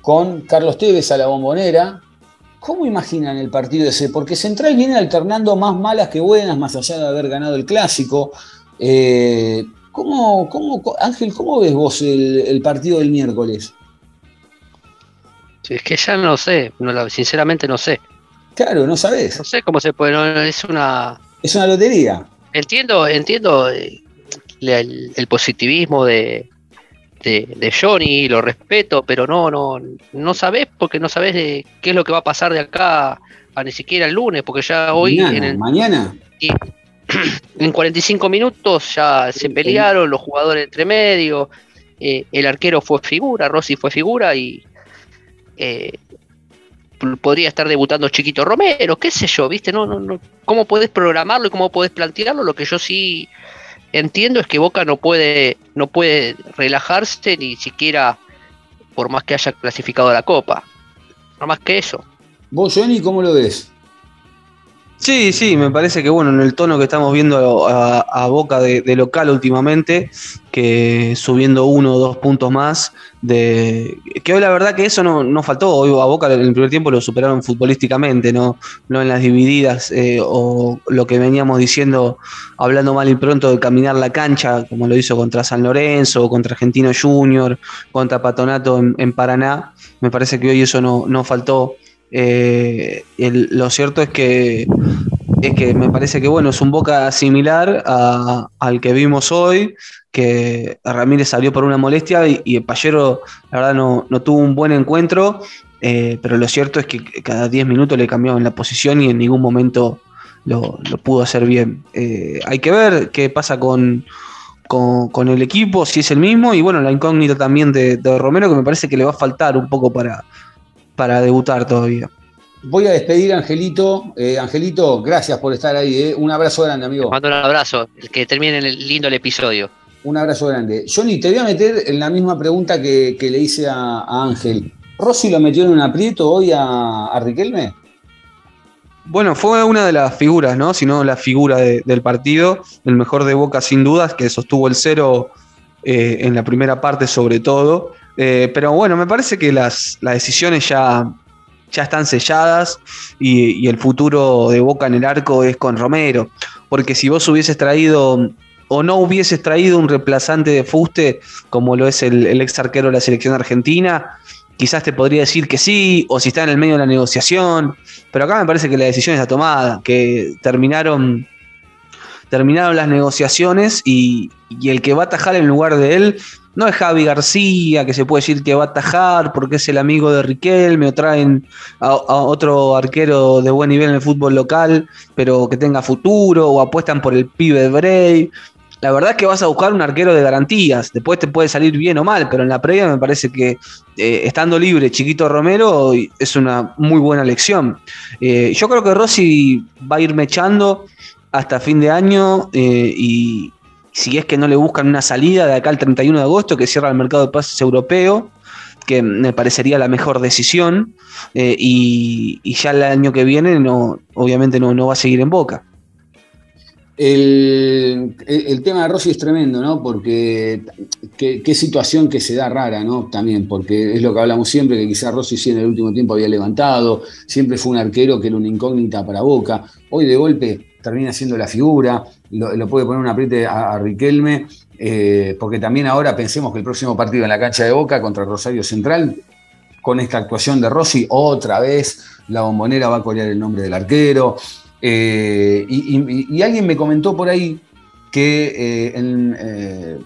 con Carlos Tevez a la bombonera. ¿Cómo imaginan el partido ese? Porque Central viene alternando más malas que buenas, más allá de haber ganado el clásico. Eh, ¿cómo, cómo, Ángel, ¿cómo ves vos el, el partido del miércoles? Es que ya no sé, no sinceramente no sé. Claro, no sabés. No sé cómo se puede, no, es una... Es una lotería. entiendo, entiendo eh, el positivismo de, de, de Johnny, lo respeto, pero no, no, no sabés porque no sabés de qué es lo que va a pasar de acá a ni siquiera el lunes, porque ya hoy mañana, en, el- mañana. [clears throat] en 45 minutos ya se pelearon los jugadores entre medio, eh, el arquero fue figura, Rossi fue figura y eh, podría estar debutando Chiquito Romero, qué sé yo, ¿viste? No, no, no. ¿Cómo podés programarlo y cómo podés plantearlo? Lo que yo sí entiendo es que Boca no puede, no puede relajarse ni siquiera por más que haya clasificado a la Copa. No más que eso. ¿Vos, Johnny, cómo lo ves? Sí, sí, me parece que bueno, en el tono que estamos viendo a, a Boca de, local últimamente, que subiendo uno o dos puntos más, de que hoy la verdad que eso no, no faltó, hoy a Boca en el primer tiempo lo superaron futbolísticamente, no, no en las divididas eh, o lo que veníamos diciendo, hablando mal y pronto de caminar la cancha, como lo hizo contra San Lorenzo, contra Argentino Junior, contra Patonato en, en Paraná, me parece que hoy eso no, no faltó. Eh, lo cierto es que es que me parece que bueno, es un Boca similar al que vimos hoy, que Ramírez salió por una molestia y, el Pallero, la verdad, no, no tuvo un buen encuentro, eh, pero lo cierto es que cada 10 minutos le cambiaban la posición y en ningún momento lo, lo pudo hacer bien. Eh, hay que ver qué pasa con, con, con el equipo, si es el mismo, y bueno, la incógnita también de, de Romero, que me parece que le va a faltar un poco para, para debutar todavía. Voy a despedir a Angelito. Eh, Angelito, gracias por estar ahí. eh. Un abrazo grande, amigo. mando un abrazo, que termine el lindo el episodio. Un abrazo grande. Johnny, te voy a meter en la misma pregunta que, que le hice a, a Ángel. ¿Rossi lo metió en un aprieto hoy a, a Riquelme? Bueno, fue una de las figuras, ¿no? Si no la figura de- del partido, el mejor de Boca sin dudas, que sostuvo el cero eh, en la primera parte sobre todo. Eh, pero bueno, me parece que las, las decisiones ya, ya están selladas y, el futuro de Boca en el arco es con Romero. Porque si vos hubieses traído o no hubieses traído un reemplazante de Fuste, como lo es el, el ex arquero de la selección argentina, quizás te podría decir que sí, o si está en el medio de la negociación. Pero acá me parece que la decisión está tomada, que terminaron, terminaron las negociaciones y, y el que va a atajar en lugar de él no es Javi García, que se puede decir que va a atajar porque es el amigo de Riquelme, o traen a, otro arquero de buen nivel en el fútbol local, pero que tenga futuro, o apuestan por el pibe Bray. La verdad es que vas a buscar un arquero de garantías, después te puede salir bien o mal, pero en la previa me parece que eh, estando libre Chiquito Romero es una muy buena elección. Eh, yo creo que Rossi va a ir mechando hasta fin de año eh, y si es que no le buscan una salida de acá al 31 de agosto que cierra el mercado de pases europeo, que me parecería la mejor decisión, eh, y, ya el año que viene no, obviamente no, no va a seguir en Boca. El, el- tema de Rossi es tremendo, ¿no? Porque qué situación que se da rara, ¿no? También, porque es lo que hablamos siempre, que quizás Rossi sí en el último tiempo había levantado, siempre fue un arquero que era una incógnita para Boca. Hoy de golpe termina siendo la figura, lo, puede poner un apriete a, Riquelme, eh, porque también ahora pensemos que el próximo partido en la cancha de Boca contra Rosario Central, con esta actuación de Rossi, otra vez la bombonera va a corear el nombre del arquero. Eh, y, alguien me comentó por ahí que eh, eh,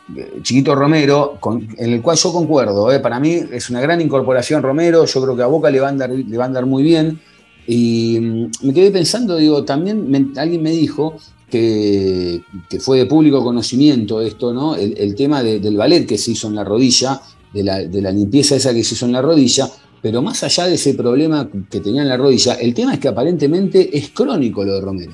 Chiquito Romero, en el cual yo concuerdo, para mí es una gran incorporación Romero, yo creo que a Boca le va a andar, le va a andar muy bien. Y mm, me quedé pensando, digo, también alguien me dijo que, fue de público conocimiento esto, ¿no? El, tema de- del ballet que se hizo en la rodilla, de la, limpieza esa que se hizo en la rodilla, pero más allá de ese problema que tenía en la rodilla, el tema es que aparentemente es crónico lo de Romero.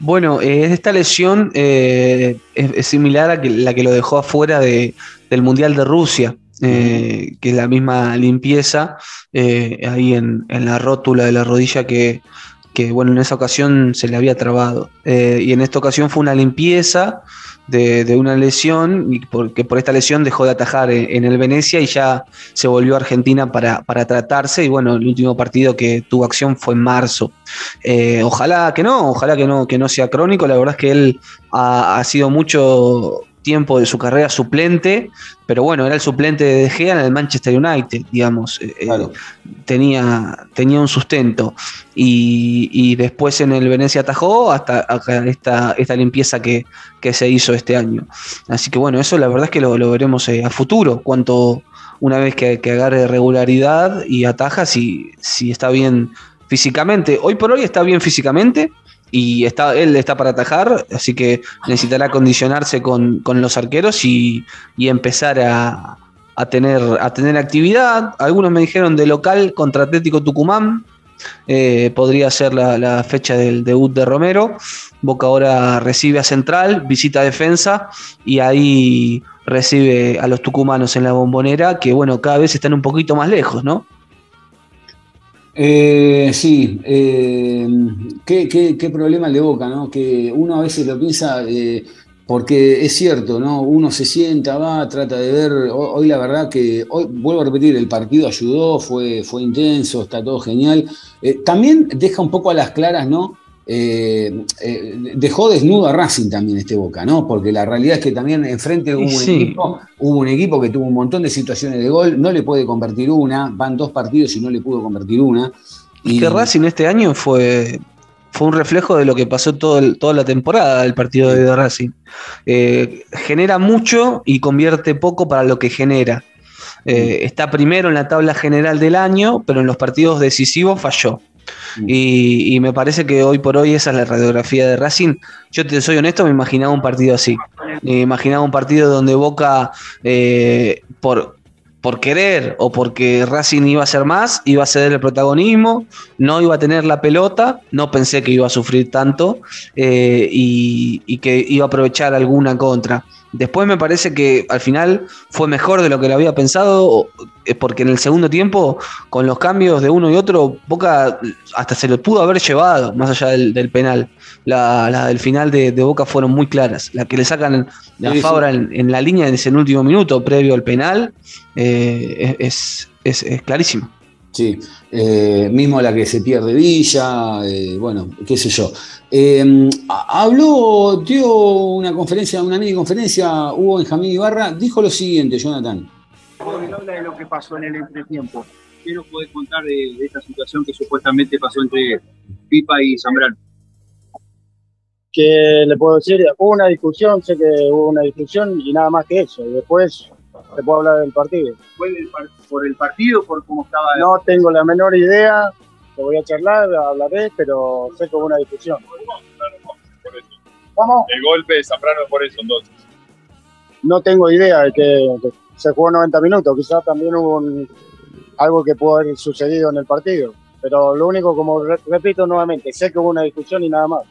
Bueno, eh, esta lesión eh, es, similar a la que lo dejó afuera de- del Mundial de Rusia, eh, que es la misma limpieza eh, ahí en, en la rótula de la rodilla que, que, bueno, en esa ocasión se le había trabado. Eh, y en esta ocasión fue una limpieza de, de una lesión, y porque por esta lesión dejó de atajar en, en el Venecia y ya se volvió a Argentina para, para tratarse. Y bueno, el último partido que tuvo acción fue en marzo. Ojalá que no, ojalá que no, que no sea crónico. La verdad es que él ha, ha sido mucho tiempo de su carrera suplente, pero bueno, era el suplente de De Gea en el Manchester United, digamos. eh, eh, tenía, tenía un sustento. Y, y después en el Venecia atajó hasta, hasta esta, esta limpieza que, que se hizo este año. Así que bueno, eso la verdad es que lo, lo veremos eh, a futuro, cuanto una vez que, que agarre regularidad y ataja, si, si está bien físicamente. Hoy por hoy está bien físicamente y está, él está para atajar, así que necesitará acondicionarse con, con los arqueros y, y empezar a, a tener, a tener actividad. Algunos me dijeron de local contra Atlético Tucumán. eh, podría ser la, la fecha del debut de Romero. Boca ahora recibe a Central, visita a defensa y ahí recibe a los tucumanos en la bombonera, que bueno, cada vez están un poquito más lejos, ¿no? Eh, sí, eh, qué, qué- problema el de Boca, ¿no? Que uno a veces lo piensa, eh, porque es cierto, ¿no? Uno se sienta, va, trata de ver. Hoy, la verdad que, hoy vuelvo a repetir, el partido ayudó, fue, fue intenso, está todo genial. También deja un poco a las claras, ¿no? Eh, eh, dejó desnudo a Racing también este Boca, ¿no? Porque la realidad es que también enfrente hubo un, equipo, hubo un equipo que tuvo un montón de situaciones de gol, no le puede convertir una, van dos partidos y no le pudo convertir una. Y que Racing este año fue, fue un reflejo de lo que pasó todo el- toda la temporada del partido de Racing. Eh, genera mucho y convierte poco para lo que genera. Está primero en la tabla general del año, pero en los partidos decisivos falló. Mm. Y, me parece que hoy por hoy esa es la radiografía de Racing. Yo te soy honesto, me imaginaba un partido así. Me imaginaba un partido donde Boca, eh, por, por querer o porque Racing iba a ser más, iba a ceder el protagonismo, no iba a tener la pelota, no pensé que iba a sufrir tanto eh, y que iba a aprovechar alguna contra. Después me parece que al final fue mejor de lo que lo había pensado, eh, porque en el segundo tiempo, con los cambios de uno y otro, Boca hasta se lo pudo haber llevado, más allá del, del penal. La, la del final de, de Boca fueron muy claras. La que le sacan la Sí, sí. Fabra en, en la línea en ese último minuto, previo al penal, eh, es, es, es clarísimo. Sí, eh, mismo la que se pierde Villa, eh, bueno, qué sé yo. Eh, ha- habló, dio una conferencia, una mini conferencia, Hugo Benjamín Ibarra, dijo lo siguiente, Jonathan. Porque habla de lo que pasó en el entretiempo. ¿Qué nos puede contar de, de esta situación que supuestamente pasó entre Pipa y Zambrano? que le puedo decir, hubo una discusión, sé que hubo una discusión y nada más que eso. Y después se puede hablar del partido. ¿Fue del par- por el partido, por cómo estaba? No tengo la menor idea, te voy a charlar, hablaré, pero sé que hubo una discusión. ¿Cómo? El golpe de Zambrano es por eso, entonces. No tengo idea de que, que se jugó 90 minutos, quizás también hubo un- algo que pudo haber sucedido en el partido. Pero lo único, como re- repito nuevamente, sé que hubo una discusión y nada más.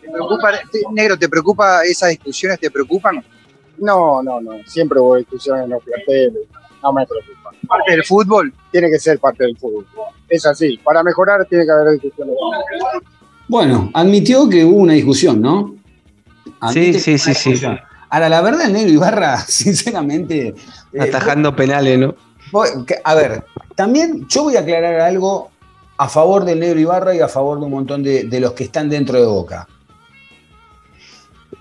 ¿Te preocupa, te- negro, ¿te preocupa esas discusiones? ¿Te preocupan? No, no, no. Siempre hubo discusiones en los planteles. No me preocupa. ¿Parte del fútbol? Tiene que ser parte del fútbol. Es así. Para mejorar tiene que haber discusiones. Bueno, admitió que hubo una discusión, ¿no? Admite Sí, sí, sí, sí. Ahora, la verdad, el negro Ibarra, [laughs] sinceramente. eh, Atajando penales, ¿no? a ver, también yo voy a aclarar algo a favor del negro Ibarra y a favor de un montón de, de los que están dentro de Boca.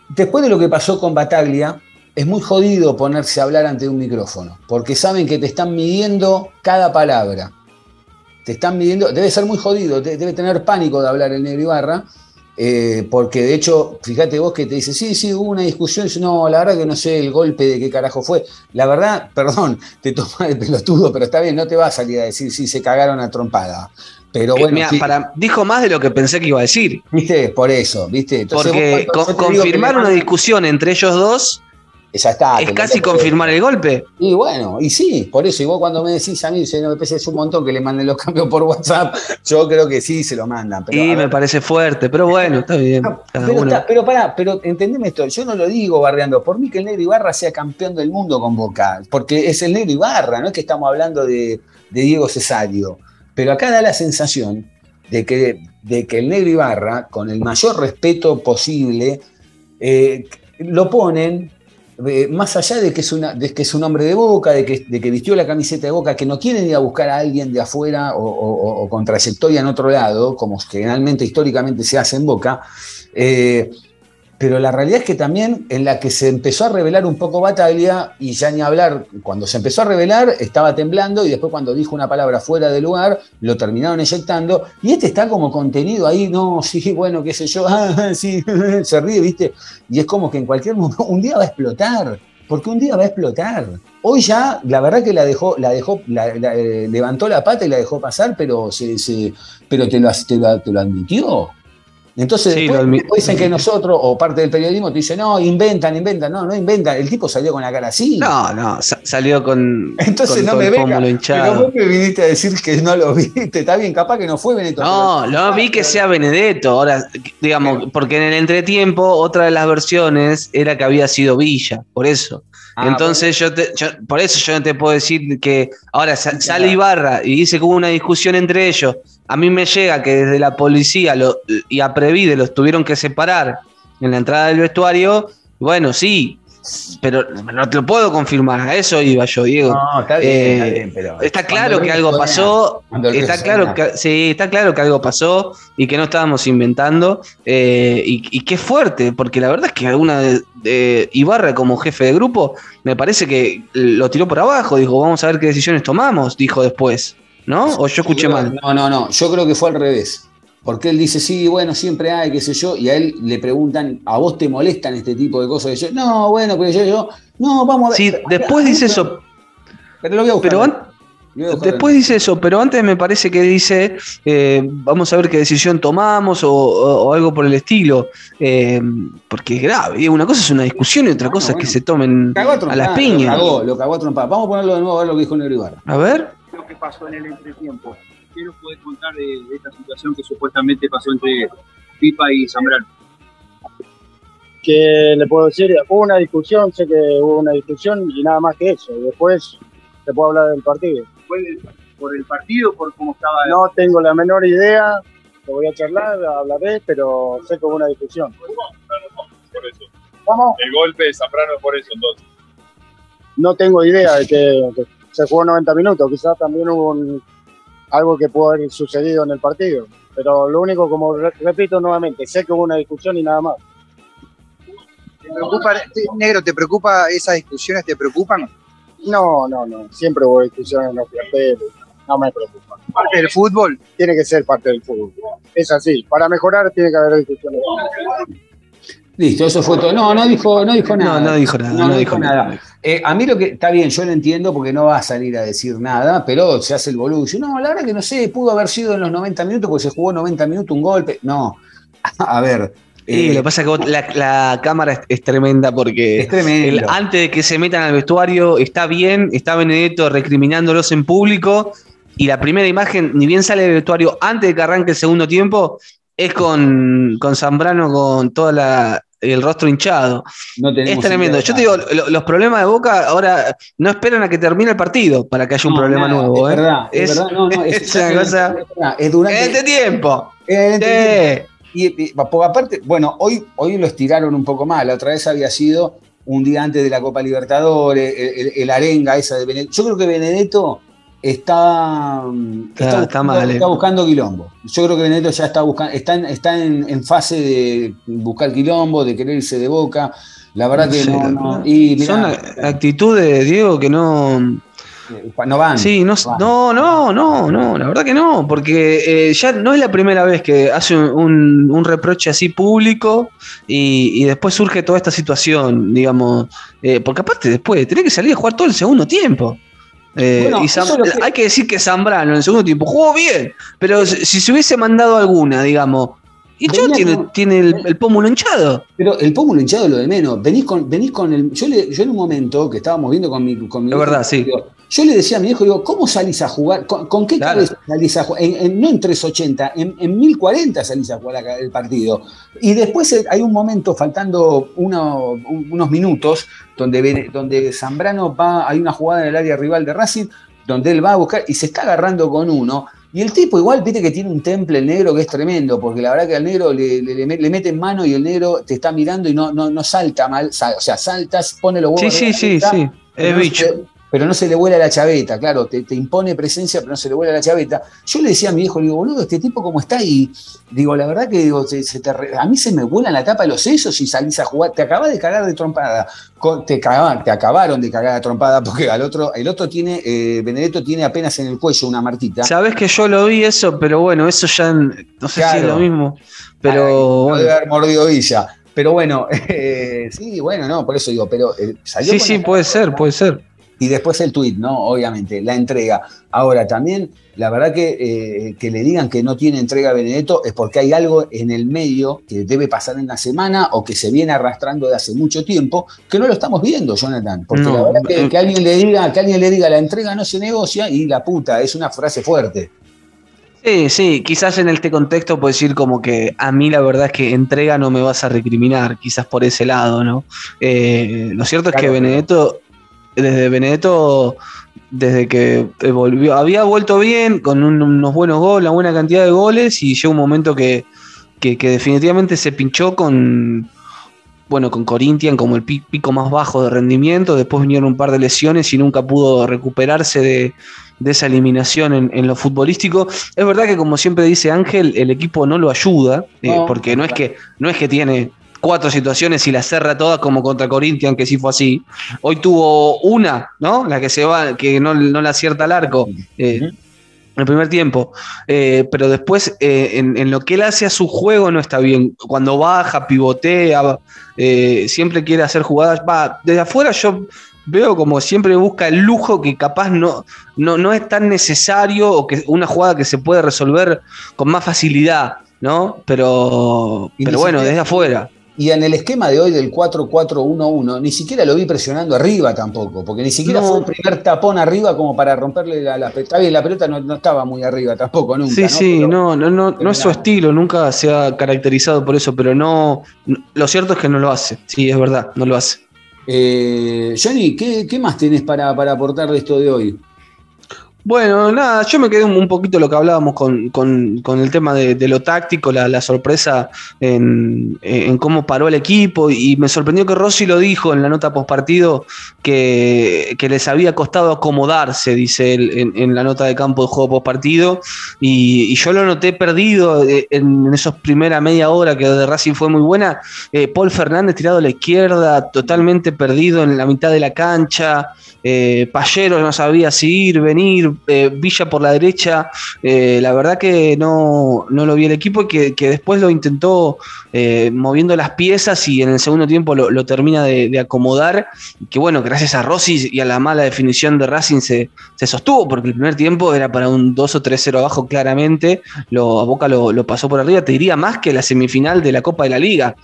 Después de lo que pasó con Bataglia, es muy jodido ponerse a hablar ante un micrófono, porque saben que te están midiendo cada palabra. Te están midiendo, debe ser muy jodido, te- debe tener pánico de hablar el negro Ibarra, eh, porque de hecho, fíjate vos que te dice, sí, sí, hubo una discusión, y no, la verdad que no sé el golpe de qué carajo fue. La verdad, [laughs] perdón, te toma el pelotudo, pero está bien, no te va a salir a decir, sí, se cagaron a trompada. Pero Eh, bueno, mirá, sí, para, dijo más de lo que pensé que iba a decir. ¿viste? Por eso, ¿viste? Entonces, Porque vos con- confirmar una discusión entre ellos dos Está. es casi confirmar el golpe. Y bueno, y sí, por eso, y vos cuando me decís a mí, se no me parece un montón que le manden los [laughs] cambios por WhatsApp, yo creo que sí se lo mandan. Pero, y a me ver, parece fuerte, pero bueno, está bien. Cada pero, está- pero pará, pero entendeme esto, yo no lo digo barreando, por mí que el negro Ibarra sea campeón del mundo con Boca, porque es el negro Ibarra, no es que estamos hablando de, de Diego Cesario, pero acá da la sensación de que, de que el negro Ibarra, con el mayor respeto posible, eh, lo ponen eh, más allá de que, es una, de que es un hombre de boca, de que, de que vistió la camiseta de boca, que no quieren ir a buscar a alguien de afuera o, o- o con trayectoria en otro lado, como generalmente históricamente se hace en boca, eh, pero la realidad es que también en la que se empezó a revelar un poco Bataglia, y ya ni hablar, cuando se empezó a revelar estaba temblando y después cuando dijo una palabra fuera de lugar, lo terminaron eyectando, y este está como contenido ahí, no, sí, bueno, qué sé yo, [laughs] ah, sí, [laughs] se ríe, ¿viste? Y es como que en cualquier momento, un día va a explotar, porque un día va a explotar. Hoy ya, la verdad que la dejó, la dejó, la- la, eh, levantó la pata y la dejó pasar, pero se, se- pero te lo, te lo- te lo admitió. Entonces Sí, después, lo dicen que [laughs] nosotros, o parte del periodismo, te dice, no, inventan, inventan, no, no inventan. El tipo salió con la cara así. No, no, sa- salió con. Entonces con no todo me venga. Pero vos me viniste a decir que no lo [laughs] viste. Está bien, capaz que no fue Benito. No, pero- no vi que sea Benedetto. Ahora, digamos, porque en el entretiempo, otra de las versiones era que había sido Villa, por eso. Ah, Entonces yo, te- yo- por eso yo no te puedo decir que ahora sa- sale Ibarra y dice que hubo una discusión entre ellos. A mí me llega que desde la policía lo- y a Previde los tuvieron que separar en la entrada del vestuario. Bueno, sí, pero no te lo puedo confirmar. A eso iba yo, Diego. No, está bien, Eh, está bien, pero. Está claro que algo suena, pasó, está suena. claro que sí, está claro que algo pasó y que no estábamos inventando eh, y, y qué fuerte, porque la verdad es que alguna de, de Ibarra como jefe de grupo me parece que lo tiró por abajo, dijo vamos a ver qué decisiones tomamos, dijo después, ¿no? O yo escuché mal. No, no, no. Yo creo que fue al revés. Porque él dice, sí, bueno, siempre hay, qué sé yo, y a él le preguntan, ¿a vos te molestan este tipo de cosas? Y yo, no, bueno, pero yo, yo, no, vamos a ver. Sí, después dice eso, Pero lo voy a buscar. pero an-. Después dice eso, pero antes me parece que dice, eh, vamos a ver qué decisión tomamos o, o- o algo por el estilo, eh, porque es grave. y Una cosa es una discusión y otra cosa es que se tomen Cagó a las trompada, piñas. Lo cagó, lo cagó a trompada. Vamos a ponerlo de nuevo a ver lo que dijo Negro Ibarra. A ver. lo que pasó en el entretiempo. ¿Qué nos puede contar de, de esta situación que supuestamente pasó entre Pipa y Zambrano? que le puedo decir, hubo una discusión, sé que hubo una discusión y nada más que eso. Después te puedo hablar del partido. ¿Fue por el partido, por cómo estaba? No tengo la menor idea, te voy a charlar, hablaré, pero sé que hubo una discusión. Por eso. ¿Cómo? El golpe de Zambrano es por eso, entonces. No tengo idea de que, que se jugó 90 minutos, quizás también hubo un- algo que pudo haber sucedido en el partido. Pero lo único, como re- repito nuevamente, sé que hubo una discusión y nada más. ¿Te preocupa, te- negro, ¿te preocupa esas discusiones? ¿Te preocupan? No, no, no. Siempre hubo discusiones en los planteles. No me preocupa. ¿Parte del fútbol? Tiene que ser parte del fútbol. Es así. Para mejorar tiene que haber discusiones. Listo, eso fue todo. No, no dijo, no dijo nada. no dijo nada, no dijo nada. Eh, a mí lo que está bien, yo lo entiendo porque no va a salir a decir nada, pero se hace el boludo. No, la verdad que no sé, pudo haber sido en los 90 minutos porque se jugó 90 minutos un golpe. No, [laughs] a ver. Eh, lo que pasa es que vos- la, la cámara es, es tremenda porque Es el- antes de que se metan al vestuario está bien, está Benedetto recriminándolos en público y la primera imagen, ni bien sale del vestuario antes de que arranque el segundo tiempo, es con, con Zambrano con toda la el rostro hinchado. no Es tremendo. Yo te digo, lo- los problemas de Boca ahora no esperan a que termine el partido para que haya un No, problema nada, nuevo. Es ¿eh? verdad, es, Es- verdad. No, no, es, [laughs] es una cosa- es durante este tiempo. en este Sí. tiempo. Y, y, aparte, bueno, hoy, hoy lo estiraron un poco más. La otra vez había sido un día antes de la Copa Libertadores, el, el- el arenga esa de Benedetto. Yo creo que Benedetto está, mm, Está- está, buscando, mal, eh. está buscando quilombo. Yo creo que Benedetto ya está buscando, está, en, está en, en fase de buscar quilombo, de querer irse de boca. La verdad que Sí, no, no. Y mirá, Son actitudes, Diego, que no. no van. Sí, no, no, no, no, no, la verdad que no, porque eh, ya no es la primera vez que hace un, un- un reproche así público y, y después surge toda esta situación, digamos, eh, porque aparte después tenés que salir a jugar todo el segundo tiempo. Eh, Bueno, y que- Hay que decir que Zambrano en el segundo tiempo jugó bien, pero si, si se hubiese mandado alguna, digamos, y yo tiene, con- tiene el, el pómulo hinchado. Pero el pómulo hinchado es lo de menos. Venís con, venís con el. Yo, le- yo en un momento que estábamos viendo con mi, con mi hijo, verdad, sí. digo, yo le decía a mi hijo, digo, ¿cómo salís a jugar? ¿Con, con qué Claro. cabeza salís a jugar? En- en- no en 380, en, en 1040 salís a jugar el partido. Y después eh, hay un momento, faltando uno- un- unos minutos, donde, donde Zambrano va, hay una jugada en el área rival de Racing, donde él va a buscar y se está agarrando con uno. Y el tipo igual, viste que tiene un temple el negro que es tremendo, porque la verdad que al negro le, le, le met- le mete en mano y el negro te está mirando y no, no, no salta mal, sal- o sea, saltas, pone los huevos. Sí, sí, sí, sí, es bicho. Pero no se le vuela la chaveta, claro, te, te impone presencia, pero no se le vuela la chaveta. Yo le decía a mi viejo, le digo, boludo, este tipo cómo está, y digo, la verdad que digo, se- se te a mí se me vuelan la tapa de los sesos y salís a jugar, te acabas de cagar de trompada, te, cagaban- te acabaron de cagar de trompada, porque al otro, el otro tiene, eh, Benedetto tiene apenas en el cuello una marquita. Sabes que yo lo vi eso, pero bueno, eso ya no sé si es lo mismo. Pero Ay, no bueno. debe haber mordido Villa. Pero bueno, [laughs] eh, sí, bueno, no, por eso digo, pero eh, salió Sí, sí, puede ser, puede ser. Y después el tuit, ¿no? Obviamente, la entrega. Ahora, también, la verdad que, eh, que le digan que no tiene entrega Benedetto es porque hay algo en el medio que debe pasar en la semana o que se viene arrastrando de hace mucho tiempo, que no lo estamos viendo, Jonathan. Porque No, la verdad que, que alguien le diga, que alguien le diga la entrega no se negocia y la puta, es una frase fuerte. Sí, sí, quizás en este contexto puedo decir como que a mí la verdad es que entrega no me vas a recriminar, quizás por ese lado, ¿no? Eh, lo cierto es que Benedetto, desde Benedetto, desde que eh, volvió, había vuelto bien, con un- unos buenos goles, una buena cantidad de goles, y llegó un momento que, que, que definitivamente se pinchó con, bueno, con Corinthians como el pi- pico más bajo de rendimiento, después vinieron un par de lesiones y nunca pudo recuperarse de, de esa eliminación en, en lo futbolístico. Es verdad que como siempre dice Ángel, el equipo no lo ayuda, eh, No, porque no es, que, no es que tiene cuatro situaciones y las cerra todas como contra Corinthians, que sí fue así. Hoy tuvo una, ¿no? La que se va, que no, no la acierta al arco. eh, en el primer tiempo, Eh, pero después eh, en, en lo que él hace a su juego no está bien. Cuando baja, pivotea, siempre quiere hacer jugadas. Va, desde afuera yo veo como siempre busca el lujo que capaz no, no, no es tan necesario o que una jugada que se puede resolver con más facilidad, ¿no? Pero, pero bueno, desde afuera. Y en el esquema de hoy del 4-4-1-1, ni siquiera lo vi presionando arriba tampoco, porque ni siquiera No. fue el primer tapón arriba como para romperle la, la pelota. Está bien, la pelota no, no estaba muy arriba tampoco, nunca. Sí, ¿no? sí, Pero- no, no, no, no es su estilo, nunca se ha caracterizado por eso, pero no, no- lo cierto es que no lo hace, sí, es verdad, no lo hace. Eh, Johnny, ¿qué, qué más tenés para, para aportar de esto de hoy? Bueno, nada, yo me quedé un, poquito lo que hablábamos con, con- con el tema de, de lo táctico, la, sorpresa en, en cómo paró el equipo y me sorprendió que Rossi lo dijo en la nota postpartido que, que les había costado acomodarse, dice él en, en la nota de campo de juego postpartido y, y yo lo noté perdido eh, en, en esos primera media hora que de Racing fue muy buena. Eh, Paul Fernández tirado a la izquierda, totalmente perdido en la mitad de la cancha. Eh, Pallero no sabía si ir, venir, eh, Villa por la derecha. eh, la verdad que no, no lo vi el equipo y que, que después lo intentó eh, moviendo las piezas y en el segundo tiempo lo, termina de, acomodar. Que bueno, gracias a Rossi y a la mala definición de Racing se, se sostuvo, porque el primer tiempo era para un 2 o 3-0 abajo claramente. Lo, a Boca lo, lo pasó por arriba, te diría más que la semifinal de la Copa de la Liga,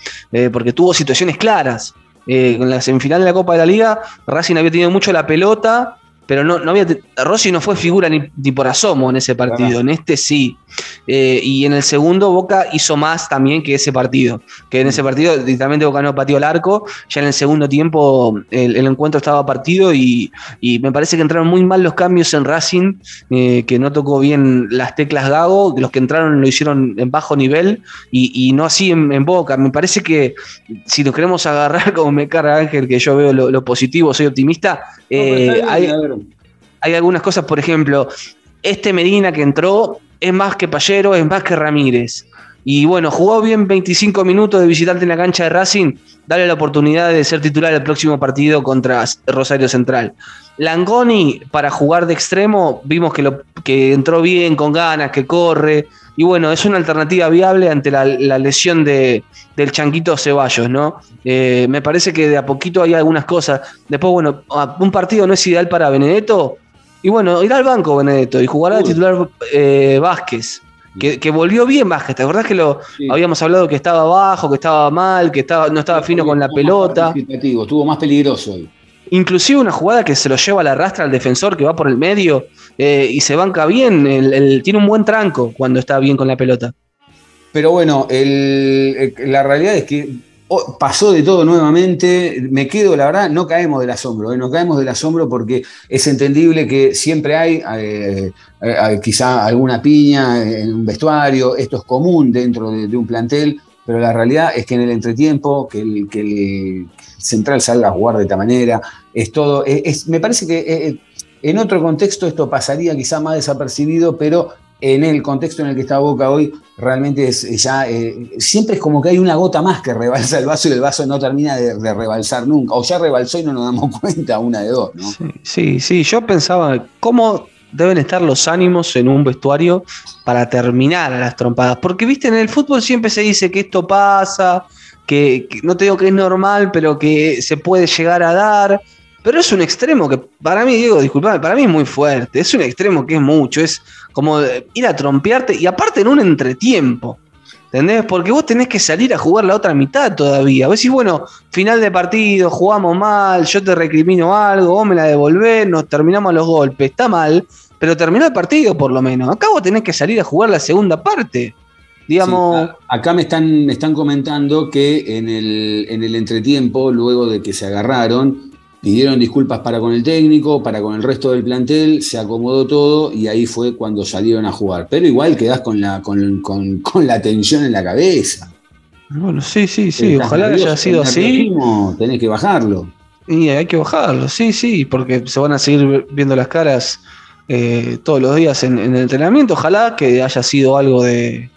porque tuvo situaciones claras. En la semifinal de la Copa de la Liga, Racing había tenido mucho la pelota, pero no, no había. Rossi no fue figura ni, ni por asomo en ese partido, en este sí. Eh, y en el segundo, Boca hizo más también que ese partido. Que en ese partido, literalmente, Boca no pateó el arco. Ya en el segundo tiempo, el, el encuentro estaba partido y, y me parece que entraron muy mal los cambios en Racing, eh, que no tocó bien las teclas Gago. Los que entraron lo hicieron en bajo nivel y, y no así en, en Boca. Me parece que si nos queremos agarrar, [laughs] como me carga Ángel, que yo veo lo, lo positivo, soy optimista, eh, hay, hay algunas cosas, por ejemplo, este Medina que entró es más que Pallero, es más que Ramírez. Y bueno, jugó bien 25 minutos de visitante en la cancha de Racing, dale la oportunidad de ser titular el próximo partido contra Rosario Central. Langoni, para jugar de extremo, vimos que, lo, que entró bien, con ganas, que corre. Y bueno, es una alternativa viable ante la, la lesión de, del Chanquito Ceballos, ¿no? Eh, me parece que de a poquito hay algunas cosas. Después, bueno, un partido no es ideal para Benedetto. Y bueno, irá al banco Benedetto y jugará de titular eh, Vázquez. Que, que, volvió bien Vázquez, ¿te acordás que lo sí. habíamos hablado que estaba bajo, que estaba mal, que estaba, no estaba fino con la pelota? Estuvo más peligroso hoy. Inclusive una jugada que se lo lleva a la rastra al defensor que va por el medio eh, y se banca bien, el, el, tiene un buen tranco cuando está bien con la pelota. Pero bueno, el, la realidad es que oh, pasó de todo nuevamente, me quedo, la verdad, no caemos del asombro, ¿eh? no caemos del asombro porque es entendible que siempre hay eh, eh, quizá alguna piña en un vestuario, esto es común dentro de, un plantel, pero la realidad es que en el entretiempo, que el, central salga a jugar de esta manera, es todo, me parece que eh, en otro contexto esto pasaría quizá más desapercibido, pero en el contexto en el que está Boca hoy, realmente es eh, ya, eh, siempre es como que hay una gota más que rebalsa el vaso y el vaso no termina de, rebalsar nunca, o ya rebalsó y no nos damos [laughs] cuenta, una de dos, ¿no? Sí, sí, yo pensaba cómo deben estar los ánimos en un vestuario para terminar a las trompadas. Porque, viste, en el fútbol siempre se dice que esto pasa, que, que no te digo que es normal, pero que se puede llegar a dar. Pero es un extremo que para mí, Diego, disculpame, para mí es muy fuerte. Es un extremo que es mucho. Es como ir a trompearte y aparte en un entretiempo. ¿Entendés? Porque vos tenés que salir a jugar la otra mitad todavía. Vos decís, bueno, final de partido, jugamos mal, yo te recrimino algo, vos me la devolvés, nos terminamos a los golpes. Está mal, pero terminó el partido por lo menos. Acá vos tenés que salir a jugar la segunda parte. Digamos, a- acá me están, me están comentando que en el, en el entretiempo, luego de que se agarraron, pidieron disculpas para con el técnico, para con el resto del plantel, se acomodó todo y ahí fue cuando salieron a jugar. Pero igual quedás con la, con, con- con la tensión en la cabeza. bueno, sí, sí, sí, Estás ojalá que nervioso, haya sido así. Tenés que bajarlo. Y hay que bajarlo, sí, sí, porque se van a seguir viendo las caras eh, todos los días en, en el entrenamiento. Ojalá que haya sido algo de,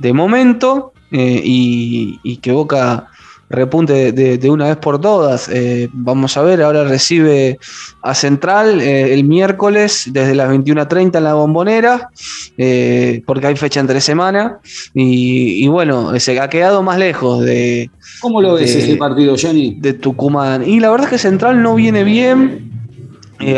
de momento eh, y, y que Boca repunte de, una vez por todas. Eh, vamos a ver, ahora recibe a Central eh, el miércoles desde las 21.30 en la bombonera, eh, porque hay fecha entre semana. Y, y bueno, se ha quedado más lejos de, ¿Cómo lo ves de- ese partido, Johnny? de Tucumán. Y la verdad es que Central no viene bien.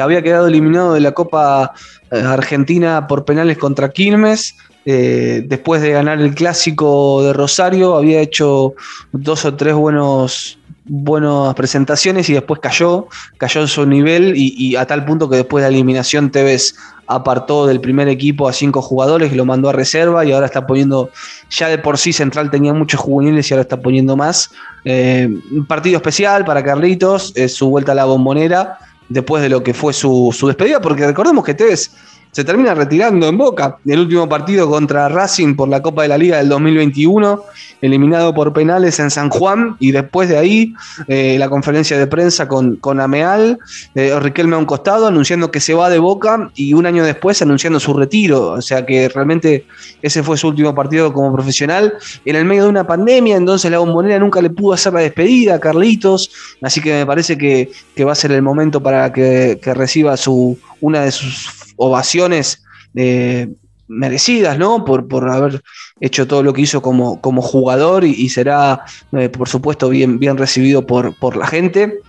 Había quedado eliminado de la Copa Argentina por penales contra Quilmes. Eh, después de ganar el clásico de Rosario, había hecho dos o tres buenos, buenas presentaciones y después cayó, cayó en su nivel y, a tal punto que después de la eliminación Tevez apartó del primer equipo a cinco jugadores y lo mandó a reserva y ahora está poniendo, ya de por sí Central tenía muchos juveniles y ahora está poniendo más. Eh, partido especial para Carlitos, su vuelta a la bombonera después de lo que fue su, su despedida, porque recordemos que Tevez se termina retirando en Boca. El último partido contra Racing por la Copa de la Liga del 2021, eliminado por penales en San Juan, y después de ahí eh, la conferencia de prensa con, con Ameal, eh, Riquelme a un costado, anunciando que se va de Boca, y un año después anunciando su retiro, o sea que realmente ese fue su último partido como profesional, en el medio de una pandemia, entonces la bombonera nunca le pudo hacer la despedida a Carlitos, así que me parece que, que va a ser el momento para que, que reciba su, una de sus ovaciones eh, merecidas, ¿no? Por, por haber hecho todo lo que hizo como, como jugador y, será, eh, por supuesto, bien, bien recibido por, por la gente.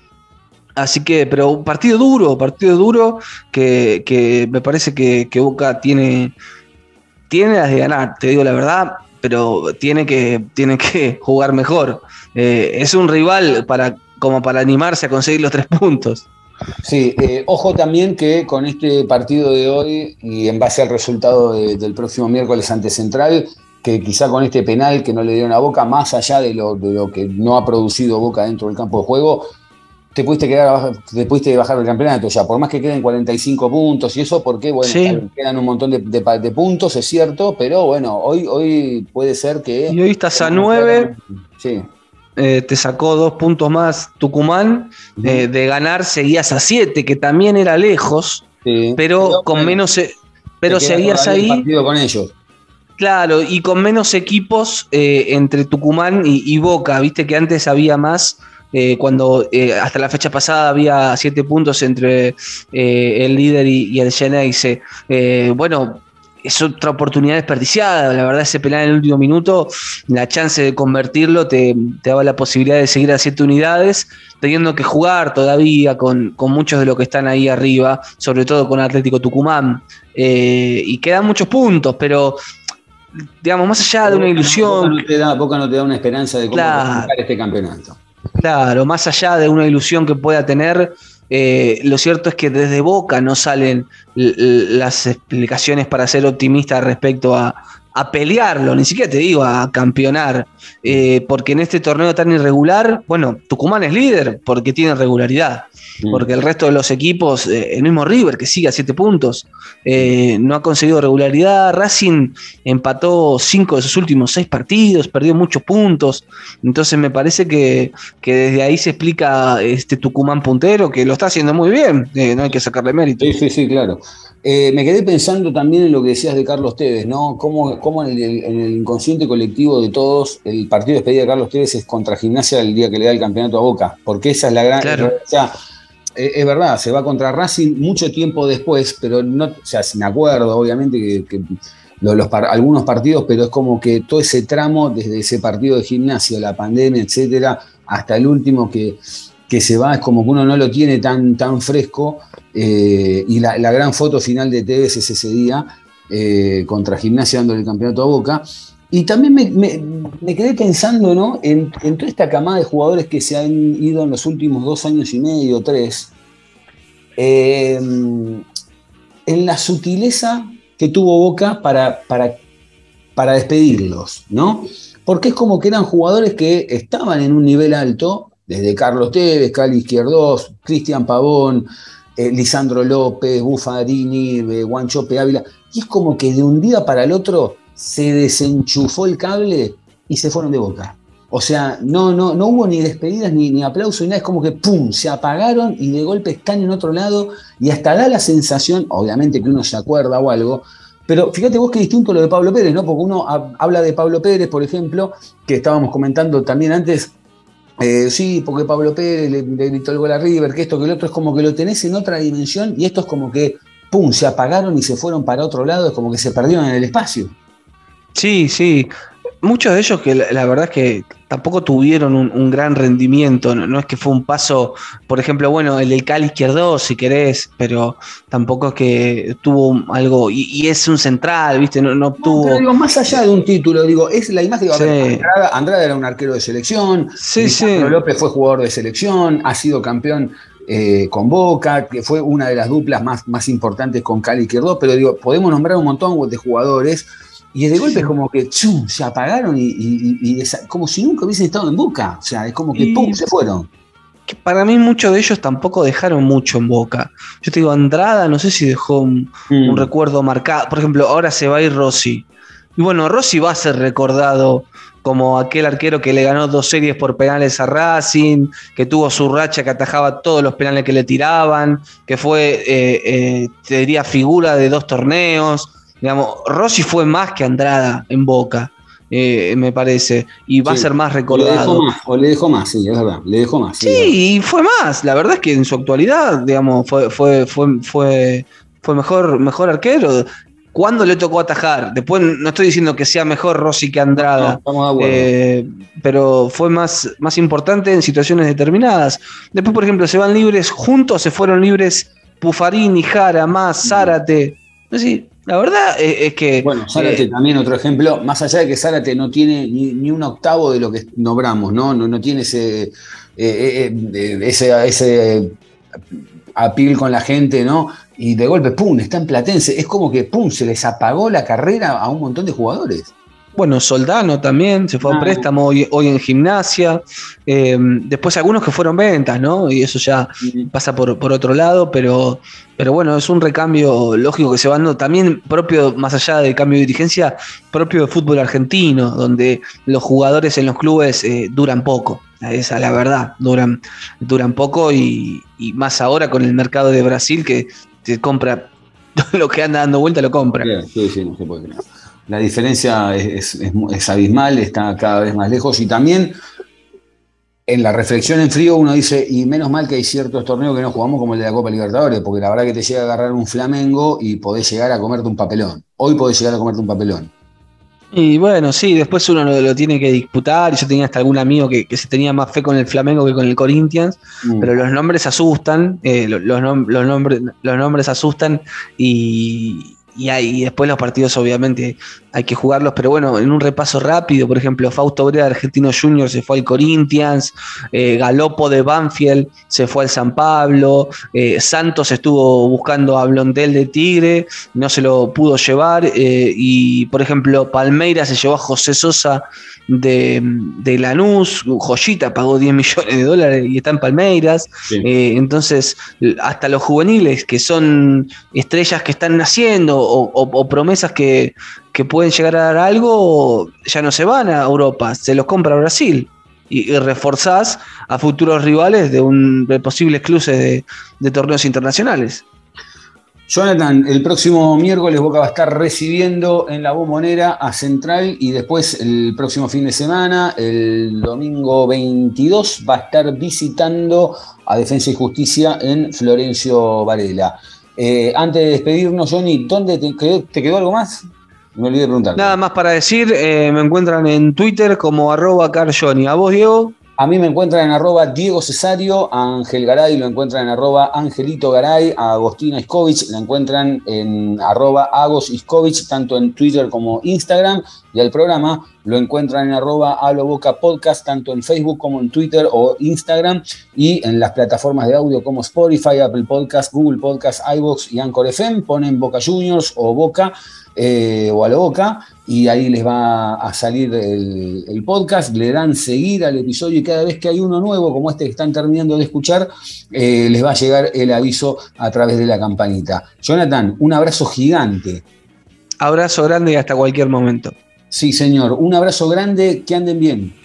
Así que, pero un partido duro, partido duro que, que me parece que, que Boca tiene, tiene las de ganar, te digo la verdad, pero tiene que, tiene que [laughs] jugar mejor. Eh, es un rival para, como para animarse a conseguir los tres puntos. Sí, eh, ojo también que con este partido de hoy y en base al resultado de- del próximo miércoles ante Central, que quizá con este penal que no le dieron a Boca, más allá de lo, de lo que no ha producido Boca dentro del campo de juego, te pudiste quedar te pudiste bajar del campeonato ya, por más que queden 45 puntos y eso, porque bueno, Sí. quedan un montón de, de pa- de puntos, es cierto, pero bueno, hoy, hoy puede ser que... Y hoy estás a 9, Sí. Eh, te sacó dos puntos más Tucumán, eh, de ganar seguías a 7, que también era lejos, pero con menos... e- Pero seguías ahí. partido con ellos. Claro, y con menos equipos eh, entre Tucumán y, y Boca, viste que antes había más, eh, cuando eh, hasta la fecha pasada había siete puntos entre el líder y, y el Geneise. Eh, bueno, es otra oportunidad desperdiciada, la verdad ese penal en el último minuto, la chance de convertirlo te, te daba la posibilidad de seguir a siete unidades, teniendo que jugar todavía con, con muchos de los que están ahí arriba, sobre todo con Atlético Tucumán. Eh, y quedan muchos puntos, pero digamos, más allá de una ilusión. Boca no te da, Boca no te da una esperanza de cómo Claro. este campeonato. Claro, más allá de una ilusión que pueda tener, eh, lo cierto es que desde Boca no salen las explicaciones para ser optimista respecto a, a pelearlo, ni siquiera te digo a campeonar, eh, porque en este torneo tan irregular, bueno, Tucumán es líder porque tiene regularidad, Mm. porque el resto de los equipos, eh, el mismo River que sigue a siete puntos, eh, no ha conseguido regularidad, Racing empató cinco de sus últimos seis partidos, perdió muchos puntos, entonces me parece que, que desde ahí se explica este Tucumán puntero, que lo está haciendo muy bien, no hay que sacarle mérito. Sí, sí, sí, claro. Eh, me quedé pensando también en lo que decías de Carlos Tevez, ¿no? Cómo, cómo en, el, en el inconsciente colectivo de todos, el partido de despedida de Carlos Tevez es contra Gimnasia el día que le da el campeonato a Boca, porque esa es la gran. Claro. o sea, eh, es verdad, se va contra Racing mucho tiempo después, pero no, o sea, me acuerdo, obviamente, que, que lo- los algunos partidos, pero es como que todo ese tramo, desde ese partido de gimnasia, la pandemia, etcétera, hasta el último que, que se va, es como que uno no lo tiene tan, tan fresco. eh, y la, la gran foto final de Tevez es ese día, eh, contra Gimnasia dándole el campeonato a Boca. Y también me, me- quedé pensando ¿no? en, en toda esta camada de jugadores que se han ido en los últimos dos años y medio, tres, eh, en la sutileza que tuvo Boca para, para, para despedirlos, ¿no? Porque es como que eran jugadores que estaban en un nivel alto, desde Carlos Tevez, Cali Izquierdos, Cristian Pavón, eh, Lisandro López, Buffarini, eh, Guanchope Ávila, y es como que de un día para el otro se desenchufó el cable y se fueron de boca. O sea, no, no, no hubo ni despedidas ni, ni aplausos ni nada, es como que ¡pum! se apagaron y de golpe están en otro lado y hasta da la sensación, obviamente que uno se acuerda o algo, pero fíjate vos qué distinto lo de Pablo Pérez, ¿no? Porque uno hab- habla de Pablo Pérez, por ejemplo, que estábamos comentando también antes, eh, sí, porque Pablo Pérez le, le gritó el gol a River, que esto, que el otro, es como que lo tenés en otra dimensión y esto es como que, ¡pum!, se apagaron y se fueron para otro lado, es como que se perdieron en el espacio. Sí, sí. Muchos de ellos que la, la verdad es que tampoco tuvieron un, un gran rendimiento. No, no es que fue un paso, por ejemplo, bueno, el del Cali izquierdo, si querés, pero tampoco es que tuvo algo. Y, y es un central, ¿viste? No, no obtuvo. Digo, más allá de un título, digo, es la imagen que Sí. Andrada, Andrada era un arquero de selección, Sí, sí. López fue jugador de selección, ha sido campeón eh, con Boca, que fue una de las duplas más, más importantes con Cali Izquierdo, pero digo, podemos nombrar un montón de jugadores y de golpe es como que ¡chum! se apagaron y, como si nunca hubiesen estado en Boca, o sea, es como que ¡pum! se fueron. que para mí muchos de ellos tampoco dejaron mucho en boca. Yo te digo, Andrada, no sé si dejó un, Mm. un recuerdo marcado. Por ejemplo, ahora se va a ir Rossi. Y bueno, Rossi va a ser recordado como aquel arquero que le ganó dos series por penales a Racing, que tuvo su racha que atajaba todos los penales que le tiraban, que fue, eh, eh, te diría, figura de dos torneos. Digamos, Rossi fue más que Andrada en Boca, eh, me parece, y va a ser más O le recordado. dejó más, o le dejó más, sí, es verdad, le dejó más. sí, Sí, y fue más. La verdad es que en su actualidad, digamos, fue, fue, fue, fue, fue mejor, mejor arquero. ¿Cuándo le tocó atajar? Después no estoy diciendo que sea mejor Rossi que Andrada, eh, pero fue más, más importante en situaciones determinadas. Después, por ejemplo, se van libres juntos, se fueron libres Pufarini, Jara, Más, Zárate. Sé, la verdad es, es que. Bueno, Zárate eh, también otro ejemplo, más allá de que Zárate no tiene ni, ni un octavo de lo que nombramos, ¿no? No, no tiene ese, eh, eh, eh, ese, ese apil con la gente, ¿no? Y de golpe, ¡pum!, está en Platense. Es como que, ¡pum!, se les apagó la carrera a un montón de jugadores. Bueno, Soldano también se fue a Ah. préstamo hoy, hoy en gimnasia. Eh, después algunos que fueron ventas, ¿no? Y eso ya pasa por, por otro lado, pero, pero bueno, es un recambio lógico que se va dando también propio, más allá del cambio de dirigencia, propio del fútbol argentino, donde los jugadores en los clubes eh, duran poco. Esa es la verdad, duran, duran poco y, y más ahora con el mercado de Brasil que te compra todo [laughs] lo que anda dando vuelta, lo compra. Sí, sí, no se puede creer. La diferencia es, abismal, está cada vez más lejos y también en la reflexión en frío uno dice, y menos mal que hay ciertos torneos que no jugamos como el de la Copa Libertadores, porque la verdad que te llega a agarrar un Flamengo y podés llegar a comerte un papelón. Hoy podés llegar a comerte un papelón. Y bueno, sí, después uno lo, lo tiene que disputar. Yo tenía hasta algún amigo que, que se tenía más fe con el Flamengo que con el Corinthians, Mm. pero los nombres asustan, eh, lo- los, nom- los nombres, los nombres asustan y, y, hay- y después los partidos obviamente hay que jugarlos, pero bueno, en un repaso rápido, por ejemplo, Fausto Brea de Argentino Junior se fue al Corinthians, eh, Galopo de Banfield se fue al San Pablo, eh, Santos estuvo buscando a Blondel de Tigre, no se lo pudo llevar, eh, y por ejemplo, Palmeiras se llevó a José Sosa de, de Lanús, Joyita pagó 10 millones de dólares y está en Palmeiras, entonces hasta los juveniles que son estrellas que están naciendo o, promesas que, que pueden llegar a dar algo, ya no se van a Europa, se los compra Brasil. Y, y reforzás a futuros rivales de un posibles cruces de, de torneos internacionales. Jonathan, el próximo miércoles Boca va a estar recibiendo en la bombonera a Central y después el próximo fin de semana, el domingo 22, va a estar visitando a Defensa y Justicia en Florencio Varela. Eh, antes de despedirnos, Johnny, ¿dónde te quedó, algo más? Me olvidé de preguntar. Nada más para decir, eh, me encuentran en Twitter como arroba carjoni. ¿A vos, Diego? A mí me encuentran en arroba Diego Cesario, a Ángel Garay lo encuentran en arroba Angelito Garay, a Agostina Iskovich la encuentran en arroba Agos Iskovich, tanto en Twitter como Instagram, y al programa lo encuentran en arroba Alo Boca Podcast, tanto en Facebook como en Twitter o Instagram, y en las plataformas de audio como Spotify, Apple Podcast, Google Podcast, iVoox y Anchor FM, ponen Boca Juniors o Boca eh, o a la boca y ahí les va a salir el, el podcast, le dan seguir al episodio y cada vez que hay uno nuevo como este que están terminando de escuchar, eh, les va a llegar el aviso a través de la campanita. Jonathan, un abrazo gigante. Abrazo grande y hasta cualquier momento. Sí, señor, un abrazo grande, que anden bien.